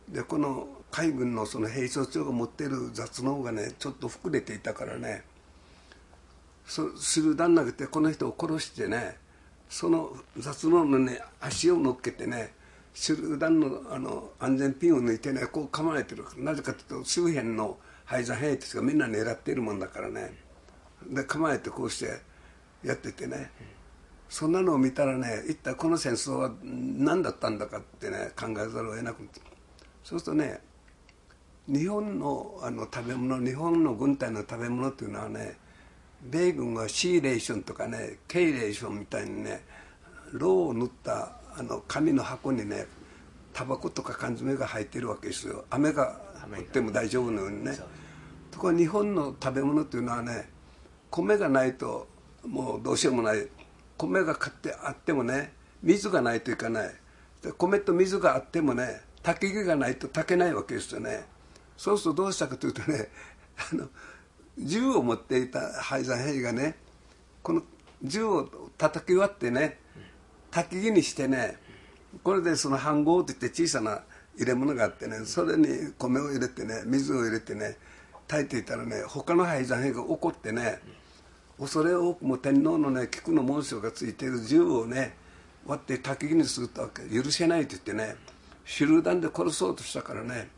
でこの海軍のその兵装長が持っている雑能がねちょっと膨れていたからねそ集団投げてこの人を殺してねその雑能のね足を乗っけてね集団のあの安全ピンを抜いてねこう構えてる。なぜかというと周辺の廃山兵たちがみんな狙っているもんだからね。で構えてこうしてやっててね。そんなのを見たらね一体この戦争は何だったんだかってね考えざるを得なくてそうするとね日本のあの食べ物日本の軍隊の食べ物っていうのはね米軍はシーレーションとかねケイレーションみたいにねローを塗ったあの紙の箱にねタバコとか缶詰が入ってるわけですよ。雨が降っても大丈夫のようにねところが日本の食べ物っていうのはね米がないともうどうしようもない。米が買ってあってもね水がないといかない。米と水があってもね炊き木がないと炊けないわけですよね。そうするとどうしたかというとね あの銃を持っていた敗山兵がねこの銃を叩き割ってね焚き木にしてねこれでその飯盒っていって小さな入れ物があってねそれに米を入れてね水を入れてね炊いていたらね他の敗山兵が怒ってね恐れ多くも天皇のね菊の紋章がついている銃をね割って焚き木にすると許せないと言ってね手榴弾で殺そうとしたからね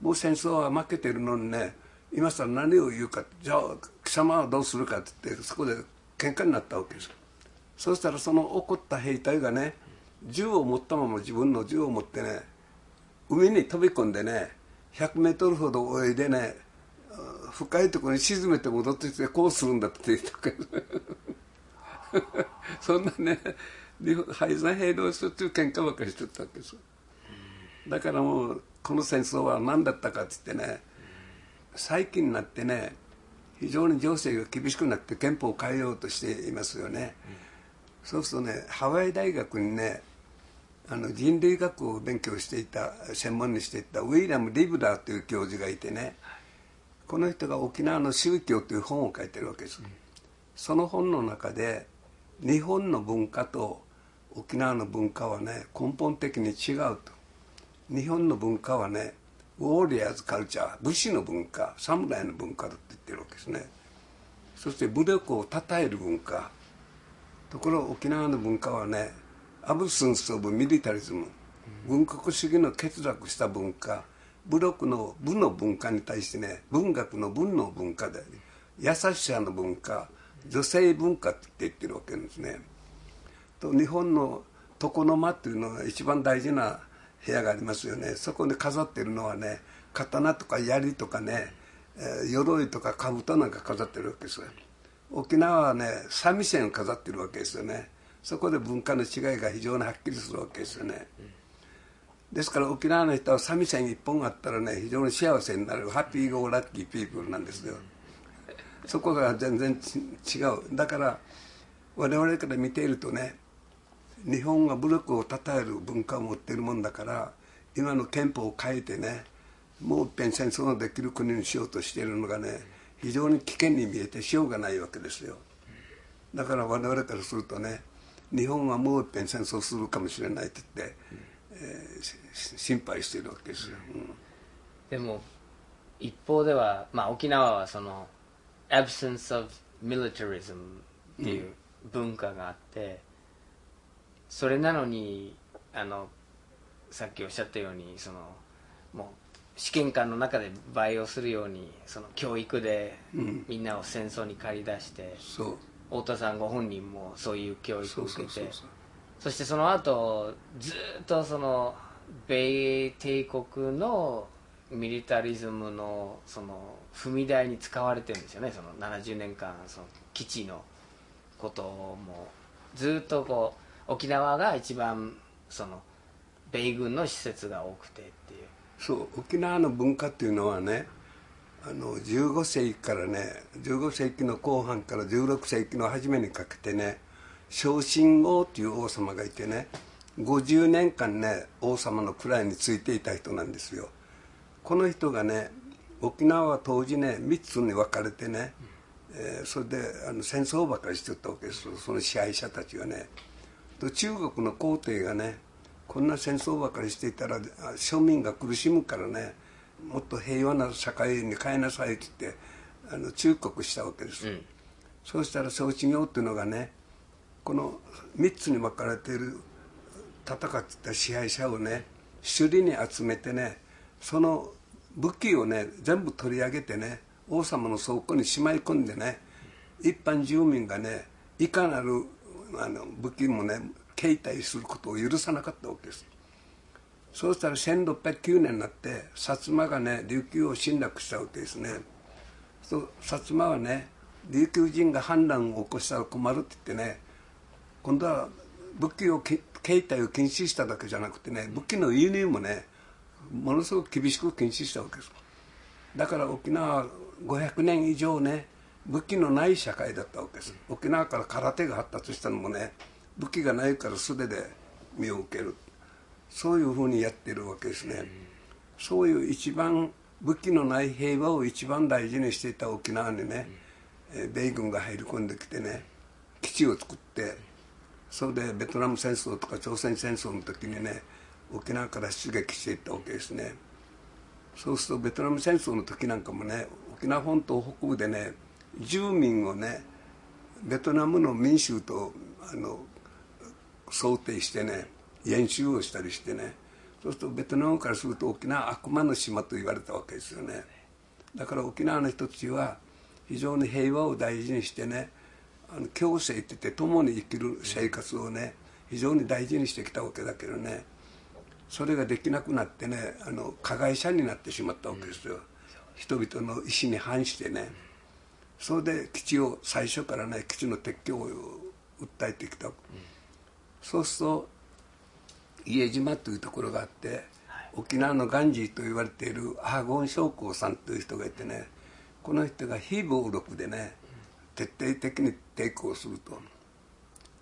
もう戦争は負けてるのにね今更何を言うかじゃあ貴様はどうするかって言ってそこで喧嘩になったわけです。そしたらその怒った兵隊がね銃を持ったまま自分の銃を持ってね海に飛び込んでね100メートルほど泳いでね深いところに沈めて戻ってきてこうするんだって言ったけど。そんなね敗山兵同士という喧嘩ばっかりしてたわけですだからもうこの戦争は何だったかっつってね最近になってね非常に情勢が厳しくなって憲法を変えようとしていますよね、うん、そうするとねハワイ大学にねあの人類学を勉強していた専門にしていたウィリアム・リブラーという教授がいてねこの人が沖縄の宗教という本を書いてるわけです、その本の中で日本の文化と沖縄の文化はね根本的に違うと。日本の文化はねウォーリアーズカルチャー武士の文化侍の文化だって言ってるわけですね。そして武力を称える文化。ところ沖縄の文化はねアブスンス・オブ・ミリタリズム。軍国主義の欠落した文化。武力の武の文化に対してね文学の文の文化で優しさの文化女性文化って言ってるわけですね。と日本の床の間っていうのが一番大事な部屋がありますよね。そこで飾ってるのはね刀とか槍とかね、えー、鎧とか兜なんか飾ってるわけですよ。沖縄はね三味線を飾ってるわけですよね。そこで文化の違いが非常にはっきりするわけですよね、ですから沖縄の人は三味線一本あったらね非常に幸せになる。ハッピーゴーラッキーピープルなんですよ。そこが全然違う。だから我々から見ているとね日本が武力を称える文化を持っているもんだから今の憲法を変えてねもう一遍戦争のできる国にしようとしているのがね非常に危険に見えてしようがないわけですよ。だから我々からするとね日本はもう一遍戦争するかもしれないって言って、えー、心配しているわけですよ、うん、でも一方では、まあ、沖縄はその absence of militarism っていう文化があって、うん、それなのにあのさっきおっしゃったようにそのもう試験官の中で培養するようにその教育でみんなを戦争に駆り出して、うん、太田さんご本人もそういう教育を受けてそそしてその後ずっとその米帝国のミリタリズムのその踏み台に使われてるんですよね。その70年間その基地のことも。ずっとこう沖縄が一番その米軍の施設が多くてっていう。そう沖縄の文化っていうのはねあの15世紀からね15世紀の後半から16世紀の初めにかけてね昇進王っていう王様がいてね50年間ね王様の位についていた人なんですよ。この人がね沖縄は当時ね3つに分かれてね、えー、それであの戦争ばかりしてたわけですその支配者たちがね。中国の皇帝がねこんな戦争ばかりしていたら庶民が苦しむからねもっと平和な社会に変えなさいって言ってあの忠告したわけです、うん、そうしたら総治業っていうのがねこの3つに分かれている戦ってた支配者をね首里に集めてねその武器をね全部取り上げてね王様の倉庫にしまい込んでね一般住民がねいかなるあの武器もね携帯することを許さなかったわけです。そうしたら1609年になって薩摩がね琉球を侵略したわけですね。そう薩摩はね琉球人が反乱を起こしたら困るって言ってね今度は武器を携帯を禁止しただけじゃなくてね武器の輸入もねものすごく厳しく禁止したわけです。だから沖縄は500年以上ね武器のない社会だったわけです。沖縄から空手が発達したのもね武器がないから素手で身を受ける。そういうふうにやってるわけですね、そういう一番武器のない平和を一番大事にしていた沖縄にね、米軍が入り込んできてね基地を作ってそれでベトナム戦争とか朝鮮戦争の時にね沖縄から出撃していったわけですね。そうするとベトナム戦争の時なんかもね沖縄本島北部でね住民をねベトナムの民衆とあの想定してね演習をしたりしてね。そうするとベトナムからすると沖縄悪魔の島と言われたわけですよね。だから沖縄の人たちは非常に平和を大事にしてねあの共生って言って共に生きる生活をね非常に大事にしてきたわけだけどねそれができなくなってねあの加害者になってしまったわけですよ、人々の意思に反してね。それで基地を最初からね基地の撤去を訴えてきた、そうすると家島というところがあって、はい、沖縄のガンジーと言われているアーゴン将校さんという人がいてねこの人が非暴力でね徹底的に抵抗すると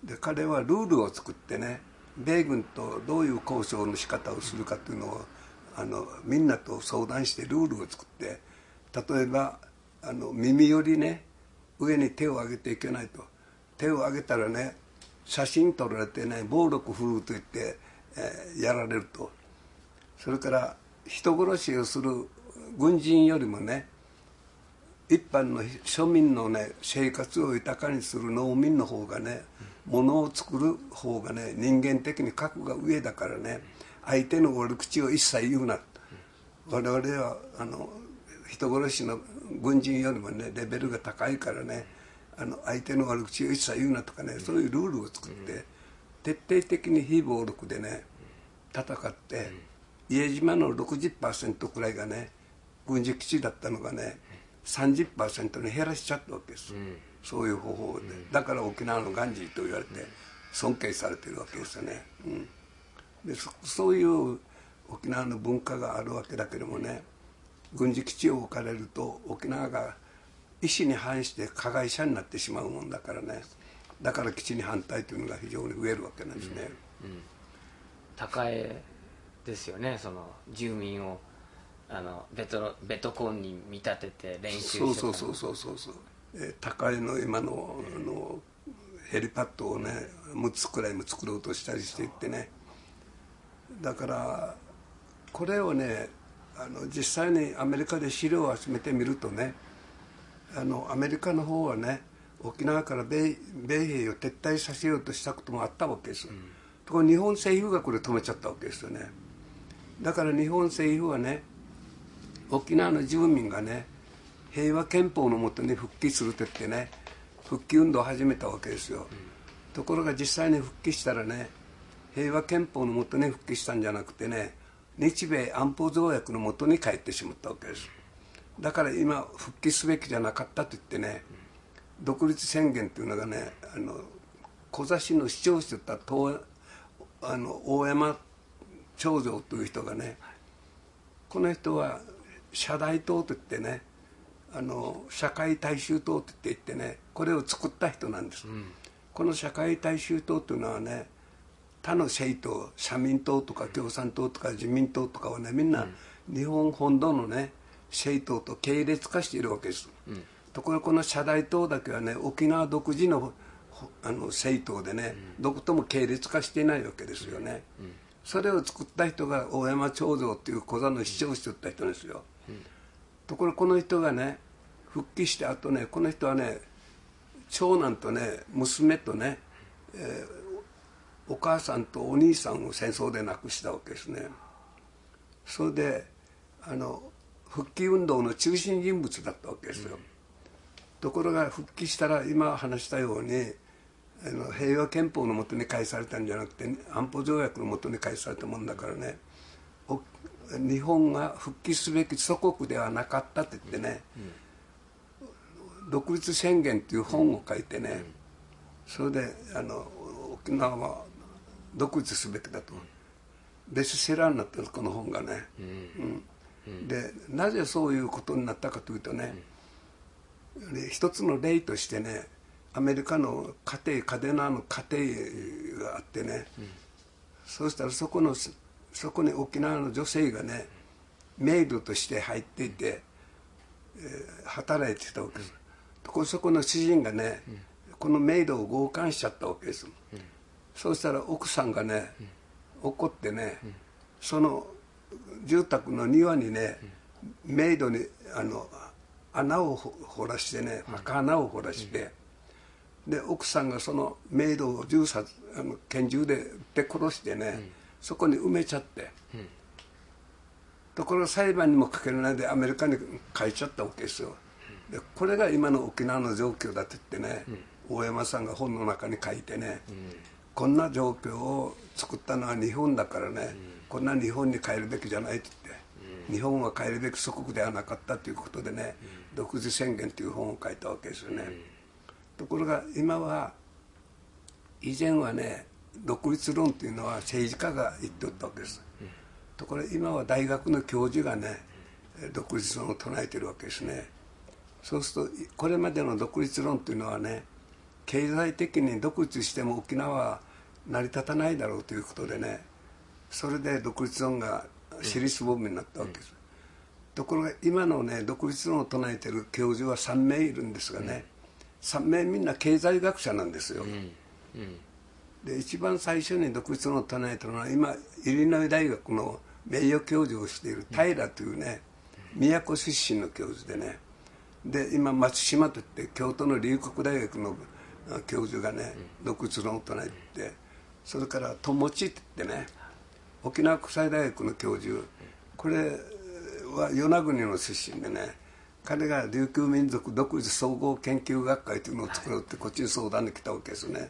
で彼はルールを作ってね米軍とどういう交渉の仕方をするかというのをあのみんなと相談してルールを作って例えばあの耳よりね上に手を上げていけないと。手を上げたらね写真撮られてね暴力振るうと言って、えー、やられると。それから人殺しをする軍人よりもね一般の庶民のね生活を豊かにする農民の方がねものを作る方がね人間的に格が上だからね相手の悪口を一切言うな。我々はあの人殺しの軍人よりもねレベルが高いからねあの相手の悪口を一切言うなとかねそういうルールを作って徹底的に非暴力でね戦って家島の60%くらいがね軍事基地だったのがね30%に減らしちゃったわけです、うん、そういう方法で、うん、だから沖縄のガンジーと言われて尊敬されてるわけですよね、うん、でそういう沖縄の文化があるわけだけどもね軍事基地を置かれると沖縄が意思に反して加害者になってしまうもんだからね。だから基地に反対というのが非常に増えるわけなんですね、うん。うん、高江ですよねその住民をあのベトベトコンに見立てて練習してそうそうそうそうそうそう。えー高いの今のあのヘリパッドをね6つくらいも作ろうとしたりしていってね。だからこれをねあの実際にアメリカで資料を集めてみるとねあのアメリカの方はね沖縄から米米兵を撤退させようとしたこともあったわけです、ところが日本政府がこれ止めちゃったわけですよね。だから日本政府はね沖縄の住民がね平和憲法のもとに復帰すると言ってね復帰運動を始めたわけですよ、ところが実際に復帰したらね平和憲法のもとに復帰したんじゃなくてね日米安保条約のもとに帰ってしまったわけです。だから今復帰すべきじゃなかったと言ってね独立宣言というのがねあの小座市の市長してたあの大山長城という人がねこの人は社大党といってねあの社会大衆党と言ってねこれを作った人なんです、この社会大衆党というのはね他の政党社民党とか共産党とか自民党とかはねみんな日本本土のね政党と系列化しているわけです、ところがこの社大党だけはね沖縄独自のほあの政党でね、どことも系列化していないわけですよね、それを作った人が大山長蔵っていう小座の市長をしてった人ですよ、ところこの人がね復帰してあとねこの人はね長男とね娘とね、えーお母さんとお兄さんを戦争で亡くしたわけですね。それであの復帰運動の中心人物だったわけですよ、ところが復帰したら今話したようにあの平和憲法のもとに返されたんじゃなくて安保条約のもとに返されたもんだからね日本が復帰すべき祖国ではなかったって言ってね、独立宣言っていう本を書いてね、それであの沖縄は独立すべきだと、ベストセラーになったんですこの本がね、うん。でなぜそういうことになったかというとね、で一つの例としてねアメリカの家庭カデナの家庭があってね、そうしたらそこのそこに沖縄の女性がねメイドとして入っていて、えー働いてたわけです、とこそこの主人がね、このメイドを強姦しちゃったわけです、そうしたら奥さんがね、怒ってね、その住宅の庭にね、メイドにあの穴を掘らしてね墓穴を掘らして、で奥さんがそのメイドを銃殺あの拳銃で撃って殺してね、そこに埋めちゃって、ところが裁判にもかけられないでアメリカに帰っちゃったわけですよ。でこれが今の沖縄の状況だって言ってね、大山さんが本の中に書いてね、こんな状況を作ったのは日本だからね、こんな日本に帰るべきじゃないって言って、日本は帰るべき祖国ではなかったということでね、独自宣言という本を書いたわけですよね、ところが今は以前はね独立論というのは政治家が言っておったわけです、ところが今は大学の教授がね独立論を唱えてるわけですね。そうするとこれまでの独立論というのはね経済的に独立しても沖縄は成り立たないだろうということでねそれで独立論が私立ボムになったわけです、ところが今のね独立論を唱えてる教授は3名いるんですがね、3名みんな経済学者なんですよ、で一番最初に独立論を唱えたのは今イリノイ大学の名誉教授をしている平というね宮古出身の教授でねで今松島といって京都の龍谷大学の教授がね独立論を唱えててそれから友知って言ってね沖縄国際大学の教授これは与那国の出身でね彼が琉球民族独自総合研究学会というのを作ろうってこっちに相談に来たわけですね。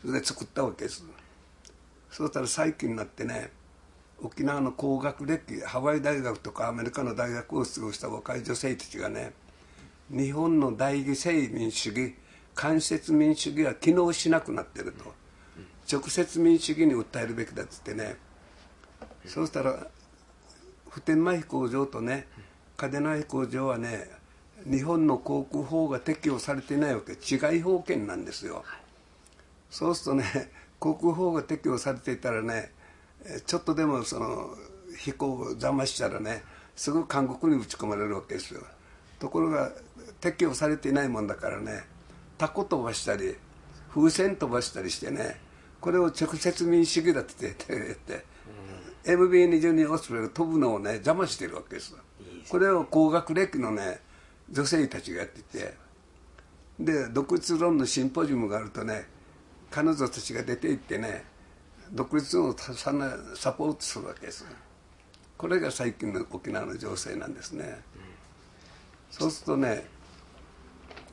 それで作ったわけです。そうしたら最近になってね沖縄の高学歴ハワイ大学とかアメリカの大学を卒業した若い女性たちがね日本の代議制民主主義間接民主主義は機能しなくなってると。直接民主主義に訴えるべきだっつってね。そうしたら普天間飛行場とね嘉手納飛行場はね日本の航空法が適用されていないわけ。違い法権なんですよ、そうするとね航空法が適用されていたらねちょっとでもその飛行を邪魔したらねすぐ韓国に撃ち込まれるわけですよ。ところが適用されていないもんだからねタコ飛ばしたり風船飛ばしたりしてねこれを直接民主主義だって言って MB22 オスプレイが飛ぶのをね邪魔してるわけですこれを高学歴のね女性たちがやってて。で独立論のシンポジウムがあるとね彼女たちが出て行ってね独立をサポートするわけです。これが最近の沖縄の情勢なんですね、そうするとね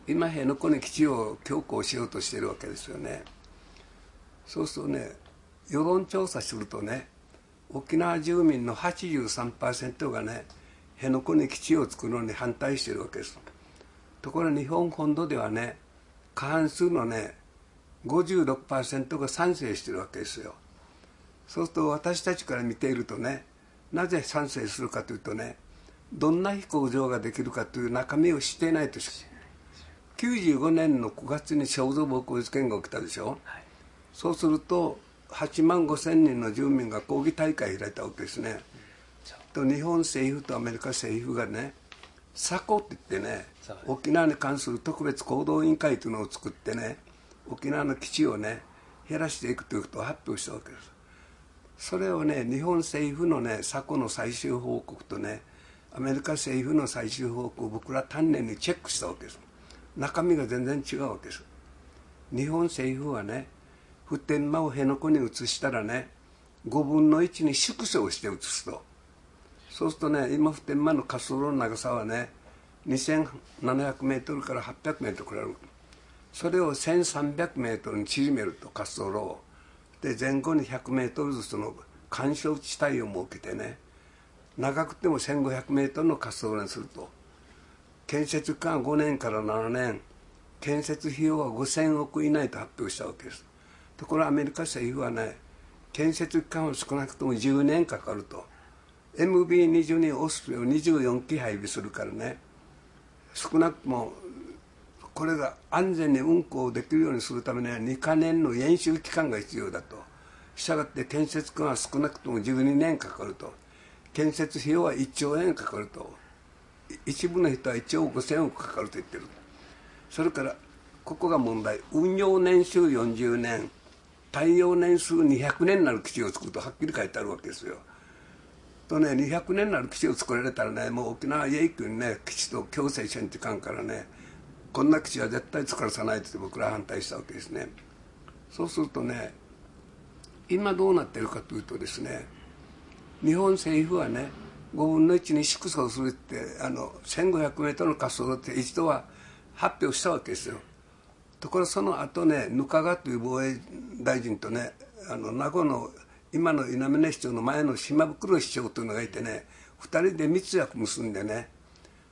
今辺野古に基地を強行しようとしてるわけですよね。そうするとね世論調査するとね沖縄住民の83%がね辺野古に基地を作るのに反対してるわけです。ところが日本本土ではね過半数のね56%が賛成してるわけですよ。そうすると私たちから見ているとねなぜ賛成するかというとねどんな飛行場ができるかという中身を知っていないとし95年の9月に肖像暴行事件が起きたでしょ、はい、そうすると8万5千人の住民が抗議大会を開いたわけですね、うん、と日本政府とアメリカ政府がね SACO って言ってね沖縄に関する特別行動委員会というのを作ってね沖縄の基地をね減らしていくということを発表したわけです。それをね日本政府のね過去の最終報告とねアメリカ政府の最終報告を僕ら丹念にチェックしたわけです。中身が全然違うわけです。日本政府はね普天間を辺野古に移したらね5分の1に縮小して移すと。そうするとね今普天間の滑走路の長さはね2700メートルから800メートルくらいあるそれを1300メートルに縮めると滑走路を。で前後に100メートルずつの干渉地帯を設けてね長くても1500メートルの滑走路にすると。建設期間5年から7年。建設費用は5000億以内と発表したわけです。ところがアメリカ政府はね建設期間は少なくとも10年かかると。MB22 オスプレイを24機配備するからね少なくともこれが安全に運行できるようにするためには2か年の演習期間が必要だと。したがって建設期間は少なくとも12年かかると。建設費用は1兆円かかると。一部の人は1億5000億かかると言ってるそれからここが問題。運用年数40年。耐用年数200年になる基地を作るとはっきり書いてあるわけですよ。とね200年になる基地を作られたらねもう沖縄家行くにね基地と共生せんってかんからねこんな基地は絶対作らさないって僕ら反対したわけですね。そうするとね今どうなってるかというとですね日本政府はね5分の1に縮小するってあの 1500m の滑走路って一度は発表したわけですよ。ところその後ねぬかがという防衛大臣とねあの名護の今の稲峰市長の前の島袋市長というのがいてね2人で密約結んでね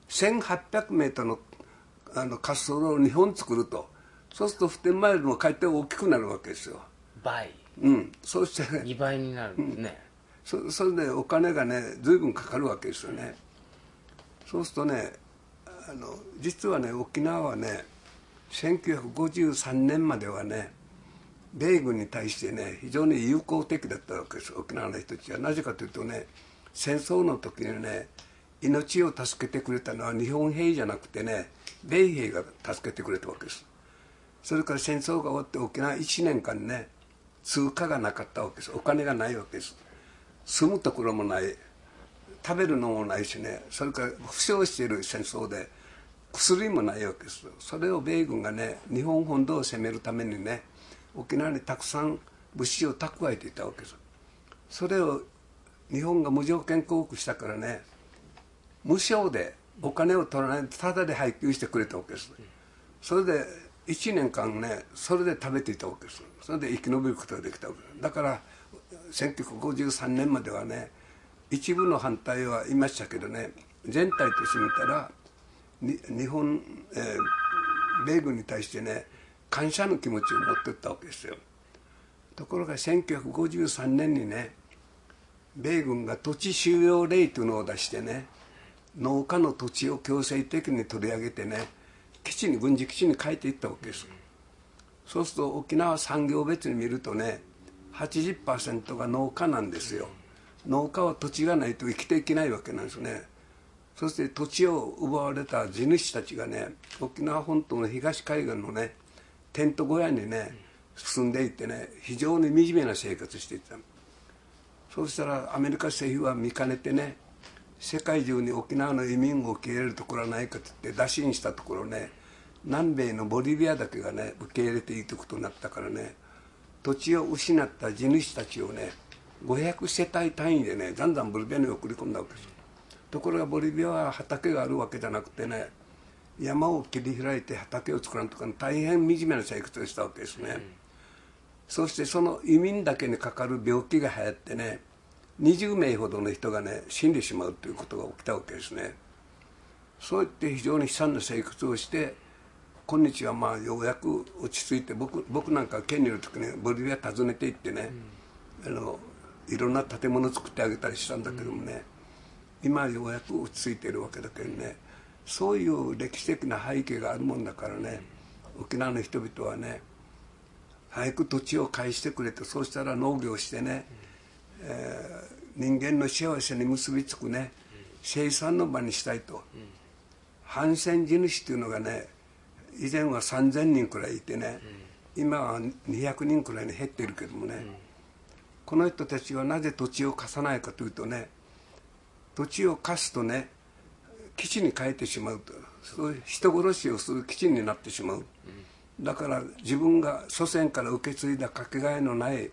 1800m のあの滑走路を2本作ると。そうすると普天間よりも海底大きくなるわけですよ。倍。うん。そうしてね。2倍になるんですね、そそれでお金がね随分かかるわけですよね。そうするとねあの実はね沖縄はね1953年まではね米軍に対してね非常に友好的だったわけです沖縄の人たちは。なぜかというとね戦争の時にね命を助けてくれたのは日本兵じゃなくてね米兵が助けてくれたわけです。それから戦争が終わって沖縄1年間ね通貨がなかったわけです。お金がないわけです。住むところもない。食べるのもないしね。それから負傷している戦争で薬もないわけです。それを米軍がね日本本土を攻めるためにね沖縄にたくさん物資を蓄えていたわけです。それを日本が無条件降伏したからね無償でお金を取らないでタダで配給してくれたわけです。それで1年間ねそれで食べていたわけです。それで生き延びることができたわけです。だから1953年まではね一部の反対はいましたけどね全体としてみたら日本、えー、米軍に対してね感謝の気持ちを持っていったわけですよ。ところが1953年にね米軍が土地収容令というのを出してね農家の土地を強制的に取り上げてね基地に軍事基地に変えていったわけです。そうすると沖縄産業別に見るとね80%が農家なんですよ。農家は土地がないと生きていけないわけなんですね。そして土地を奪われた地主たちがね沖縄本島の東海岸のねテント小屋にね住んでいてね非常に惨めな生活していた。そうしたらアメリカ政府は見かねてね世界中に沖縄の移民を受け入れるところはないかって言って打診したところね南米のボリビアだけがね受け入れていいということになったからね土地を失った地主たちをね500世帯単位でねだんだんボリビアに送り込んだわけですところがボリビアは畑があるわけじゃなくてね山を切り開いて畑を作らんとか、大変惨めな生活をしたわけですね、うん、そしてその移民だけにかかる病気が流行ってね20名ほどの人がね死んでしまうということが起きたわけですね。そうやって非常に悲惨な生活をして今日はまあようやく落ち着いて僕僕なんか県にいる時にボリビア訪ねて行ってね、うん、あのいろんな建物作ってあげたりしたんだけどもね、うん、今ようやく落ち着いているわけだけどねそういう歴史的な背景があるもんだからね沖縄の人々はね早く土地を返してくれとそうしたら農業してね、えー、人間の幸せに結びつくね生産の場にしたいと、反戦地主っていうのがね以前は3,000人くらいいてね、今は200人くらいに減ってるけどもね、この人たちはなぜ土地を貸さないかというとね土地を貸すとね基地に変えてしまうと。そういう人殺しをする基地になってしまう、だから自分が祖先から受け継いだかけがえのない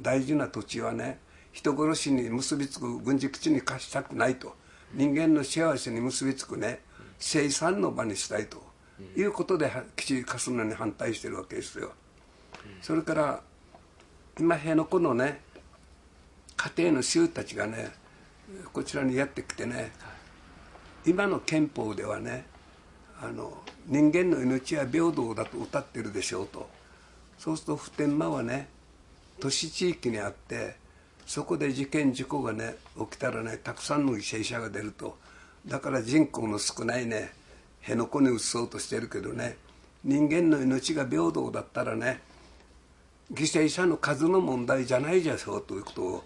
大事な土地はね人殺しに結びつく軍事基地に貸したくないと。人間の幸せに結びつくね。生産の場にしたいと。いうことで基地貸すのに反対してるわけですよ。それから今辺野古のね家庭の衆たちがねこちらにやってきてね今の憲法ではねあの人間の命は平等だと歌ってるでしょうと。そうすると普天間はね都市地域にあってそこで事件事故がね起きたらねたくさんの犠牲者が出ると。だから人口の少ないね辺野古に移そうとしてるけどね人間の命が平等だったらね犠牲者の数の問題じゃないじゃそうということを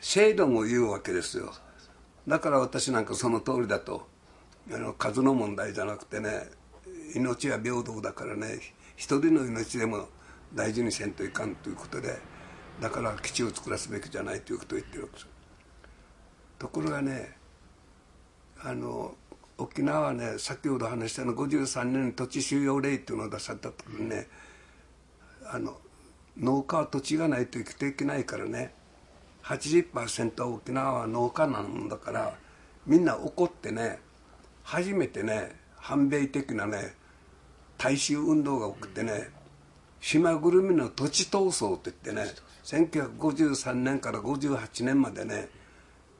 制度も言うわけですよ。だから私なんかその通りだと。あの数の問題じゃなくてね命は平等だからね一人の命でも大事にせんといかんということで。だから基地を作らすべきじゃないということを言ってるわけですところがねあの沖縄はね先ほど話したの53年に土地収容令っていうのを出された時にねあの農家は土地がないと生きていけないからね80%は沖縄は農家なんだからみんな怒ってね初めてね反米的なね大衆運動が起きてね島ぐるみの土地闘争って言ってね1953年から58年までね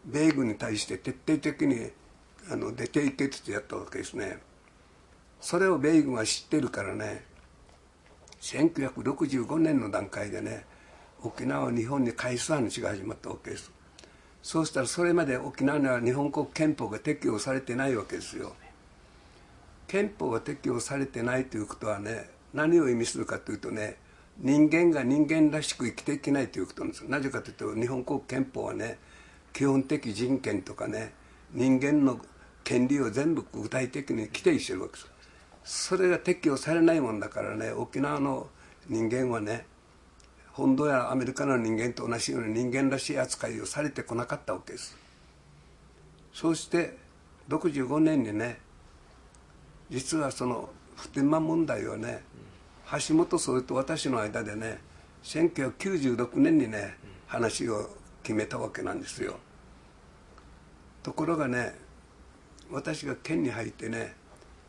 米軍に対して徹底的にあの出ていけってやったわけですね。それを米軍は知ってるからね1965年の段階でね沖縄を日本に返す話が始まったわけです。そうしたらそれまで沖縄には日本国憲法が適用されてないわけですよ。憲法が適用されてないということはね何を意味するかというとね人間が人間らしく生きていけないということなんですなぜかというと日本国憲法はね基本的人権とかね人間の権利を全部具体的に規定してるわけです。それが適用されないもんだからね沖縄の人間はね本土やアメリカの人間と同じように人間らしい扱いをされてこなかったわけです。そうして65年にね実はその普天間問題をね橋本総理と私の間でね1996年にね話を決めたわけなんですよ。ところがね私が県に入ってね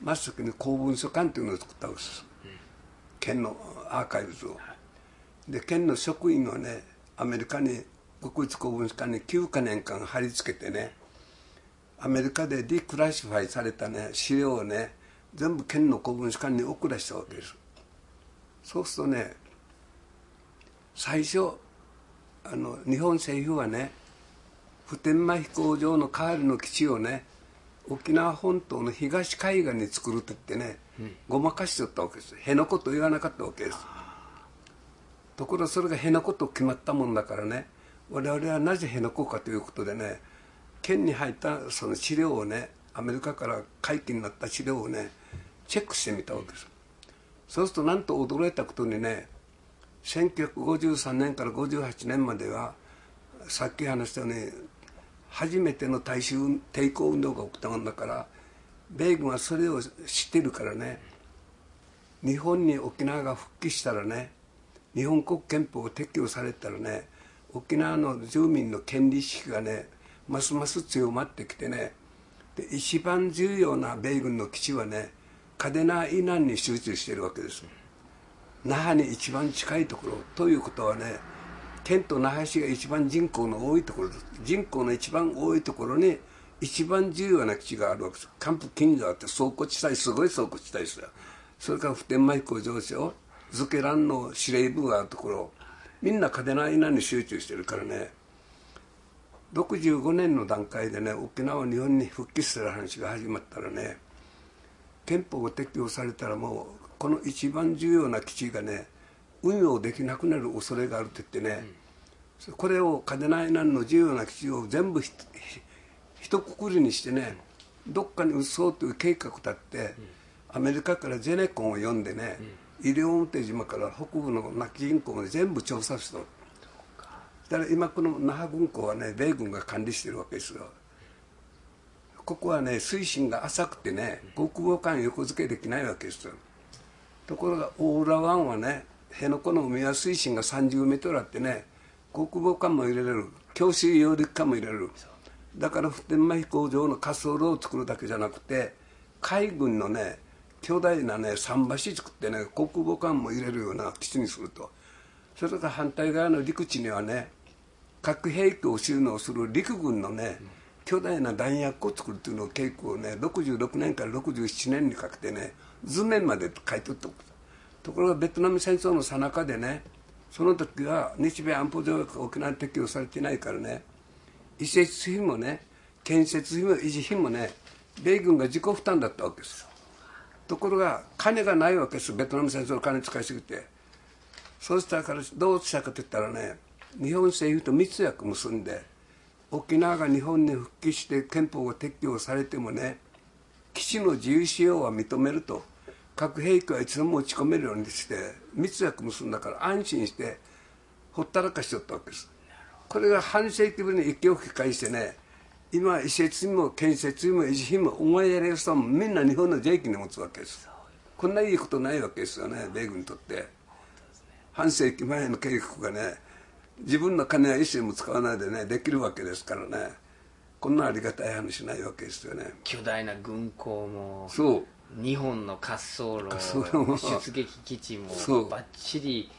真っ先に公文書館というのを作ったわけです。県のアーカイブズを。で県の職員をねアメリカに国立公文書館に9か年間貼り付けてねアメリカで declassify されたね資料をね全部県の公文書館に送らしたわけです。そうするとね最初あの日本政府はね普天間飛行場の代わりの基地をね沖縄本島の東海岸に作ると言ってね、うん、ごまかしちゃったわけです辺野古と言わなかったわけです。ところがそれが辺野古と決まったもんだからね我々はなぜ辺野古かということでね県に入ったその資料をねアメリカから回帰になった資料をねチェックしてみたわけです。そうするとなんと驚いたことにね1953年から58年まではさっき話したように初めての大衆抵抗運動が起きたもんだから米軍はそれを知ってるからね日本に沖縄が復帰したらね日本国憲法を適用されたらね沖縄の住民の権利意識がねますます強まってきてねで一番重要な米軍の基地はね嘉手納以南に集中しているわけです那覇に一番近いところということはね県と那覇市が一番人口の多いところです。人口の一番多いところに一番重要な基地があるわけです。キャンプ金座って倉庫地帯すごい倉庫地帯ですよ。それから普天間飛行場所漬け蘭の司令部があるところ。みんな嘉手納以南に集中してるからね。65年の段階でね沖縄日本に復帰する話が始まったらね憲法が適用されたらもうこの一番重要な基地がね運用できなくなる恐れがあるって言ってね、うん、これを嘉手納以南の重要な基地を全部ひとくくりにしてねどっかに移そうという計画だって、うん、アメリカからゼネコンを呼んでね、うん、西表島から北部の亡き銀行まで全部調査しただから今この那覇軍港はね米軍が管理してるわけですよ。ここはね水深が浅くてね国防艦横付けできないわけですよ。ところが大浦湾はね辺野古の海は水深が30メートルあってね国防艦も入れれる。強襲揚陸艦も入れる。だから普天間飛行場の滑走路を作るだけじゃなくて海軍のね巨大なね桟橋作ってね国防艦も入れるような基地にすると。それから反対側の陸地にはね核兵器を収納する陸軍のね、巨大な弾薬庫を作るっていうのを稽古をね66年から67年にかけてね図面まで書いておったところがベトナム戦争のさなかでねその時は日米安保条約が沖縄に適用されてないからね移設費もね建設費も維持費もね米軍が自己負担だったわけですよ。ところが金がないわけです。ベトナム戦争の金使いすぎて。そうしたからどうしたかといったらね日本政府と密約結んで沖縄が日本に復帰して憲法が適用されてもね基地の自由使用は認めると核兵器はいつでも持ち込めるようにして密約結んだから安心してほったらかしとったわけです。これが半世紀ぶりに息を吹き返してね今移設費も建設費も維持費も思いやれる人もみんな日本の税金で持つわけです。こんないいことないわけですよね米軍にとって。半世紀前の計画がね自分の金は一銭も使わないでねできるわけですからね。こんなありがたい話ないわけですよね。巨大な軍港もそう。日本の滑走路出撃基地もばっちり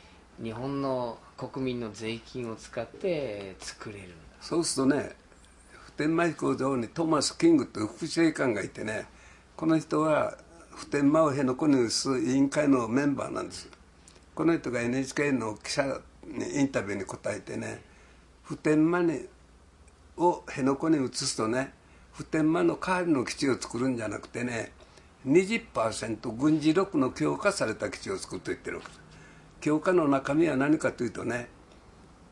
日本の国民の税金を使って作れるそうするとね普天間飛行場にトーマス・キングという副司令官がいてねこの人は普天間を辺野古に移す委員会のメンバーなんです。この人が NHK の記者にインタビューに答えてね普天間にを辺野古に移すとね普天間の代わりの基地を作るんじゃなくてね20%軍事力の強化された基地を作ると言ってるわけです。強化の中身は何かというとね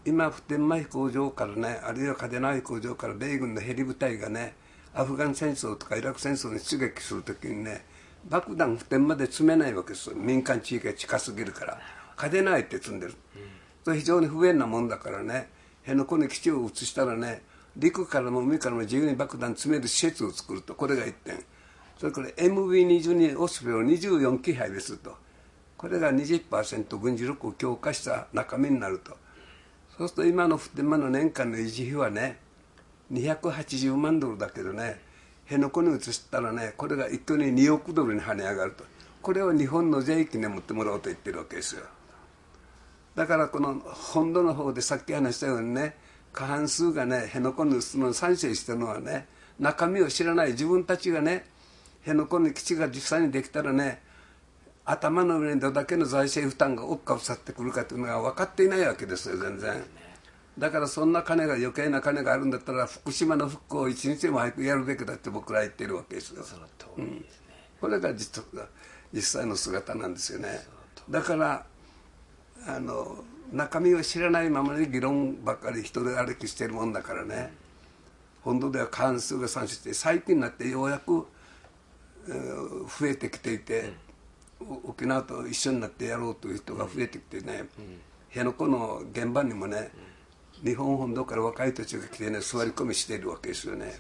今普天間飛行場からねあるいは嘉手納飛行場から米軍のヘリ部隊がねアフガン戦争とかイラク戦争に出撃するときにね爆弾普天間で積めないわけです。よ民間地域が近すぎるから。嘉手納って積んでる、うん、非常に不便なもんだからね。辺野古に基地を移したらね陸からも海からも自由に爆弾詰める施設を作ると。これが1点。それから MV22 オスプレイを24機配備すると。これが20%軍事力を強化した中身になると。そうすると今の普天間の年間の維持費はね280万ドルだけどね辺野古に移したらねこれが一挙に2億ドルに跳ね上がると。これを日本の税金で持ってもらおうと言ってるわけですよ。だからこの本土の方でさっき話したようにね過半数がね辺野古に移すのに賛成してるのはね中身を知らない自分たちがね辺野古に基地が実際にできたらね頭の上にどれだけの財政負担が大っかぶさってくるかというのが分かっていないわけですよ全然。だからそんな金が余計な金があるんだったら福島の復興を一日でも早くやるべきだって僕ら言ってるわけですよ。その通りですね、うん、これが実実際の姿なんですよね。だからあの中身を知らないままに議論ばっかり人で歩きしてるもんだからね。本土では過半数が賛成して最近になってようやく、えー増えてきていて、お沖縄と一緒になってやろうという人が増えてきてね、辺野古の現場にもね、日本本土から若い人たちが来てね座り込みしているわけですよね。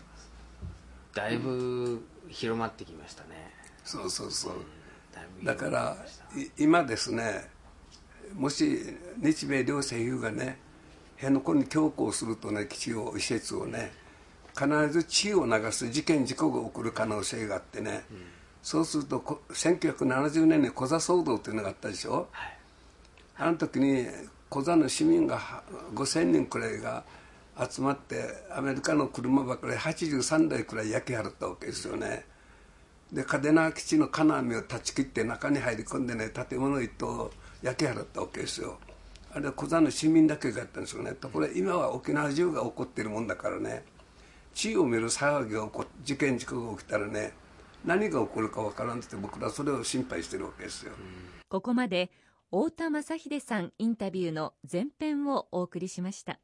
だいぶ広まってきましたね。そうそうそう、だからい今ですねもし日米両政府がね辺野古に強行するとね基地を施設をね必ず血を流す事件事故が起こる可能性があってね、そうするとこ1970年にコザ騒動っていうのがあったでしょ、はい。あの時にコザの市民がは5000人くらいが集まってアメリカの車ばかり83台くらい焼き払ったわけですよね。で嘉手納基地の金網を断ち切って中に入り込んでね建物一棟を焼き払ったわけですよ。あれは小座の市民だけだったんですよね。ところが今は沖縄中が起こってるもんだからね。地位を見る騒ぎが起こ事件事故が起きたらね何が起こるかわからんって僕らそれを心配してるわけですよ、ここまで太田正秀さんインタビューの前編をお送りしました。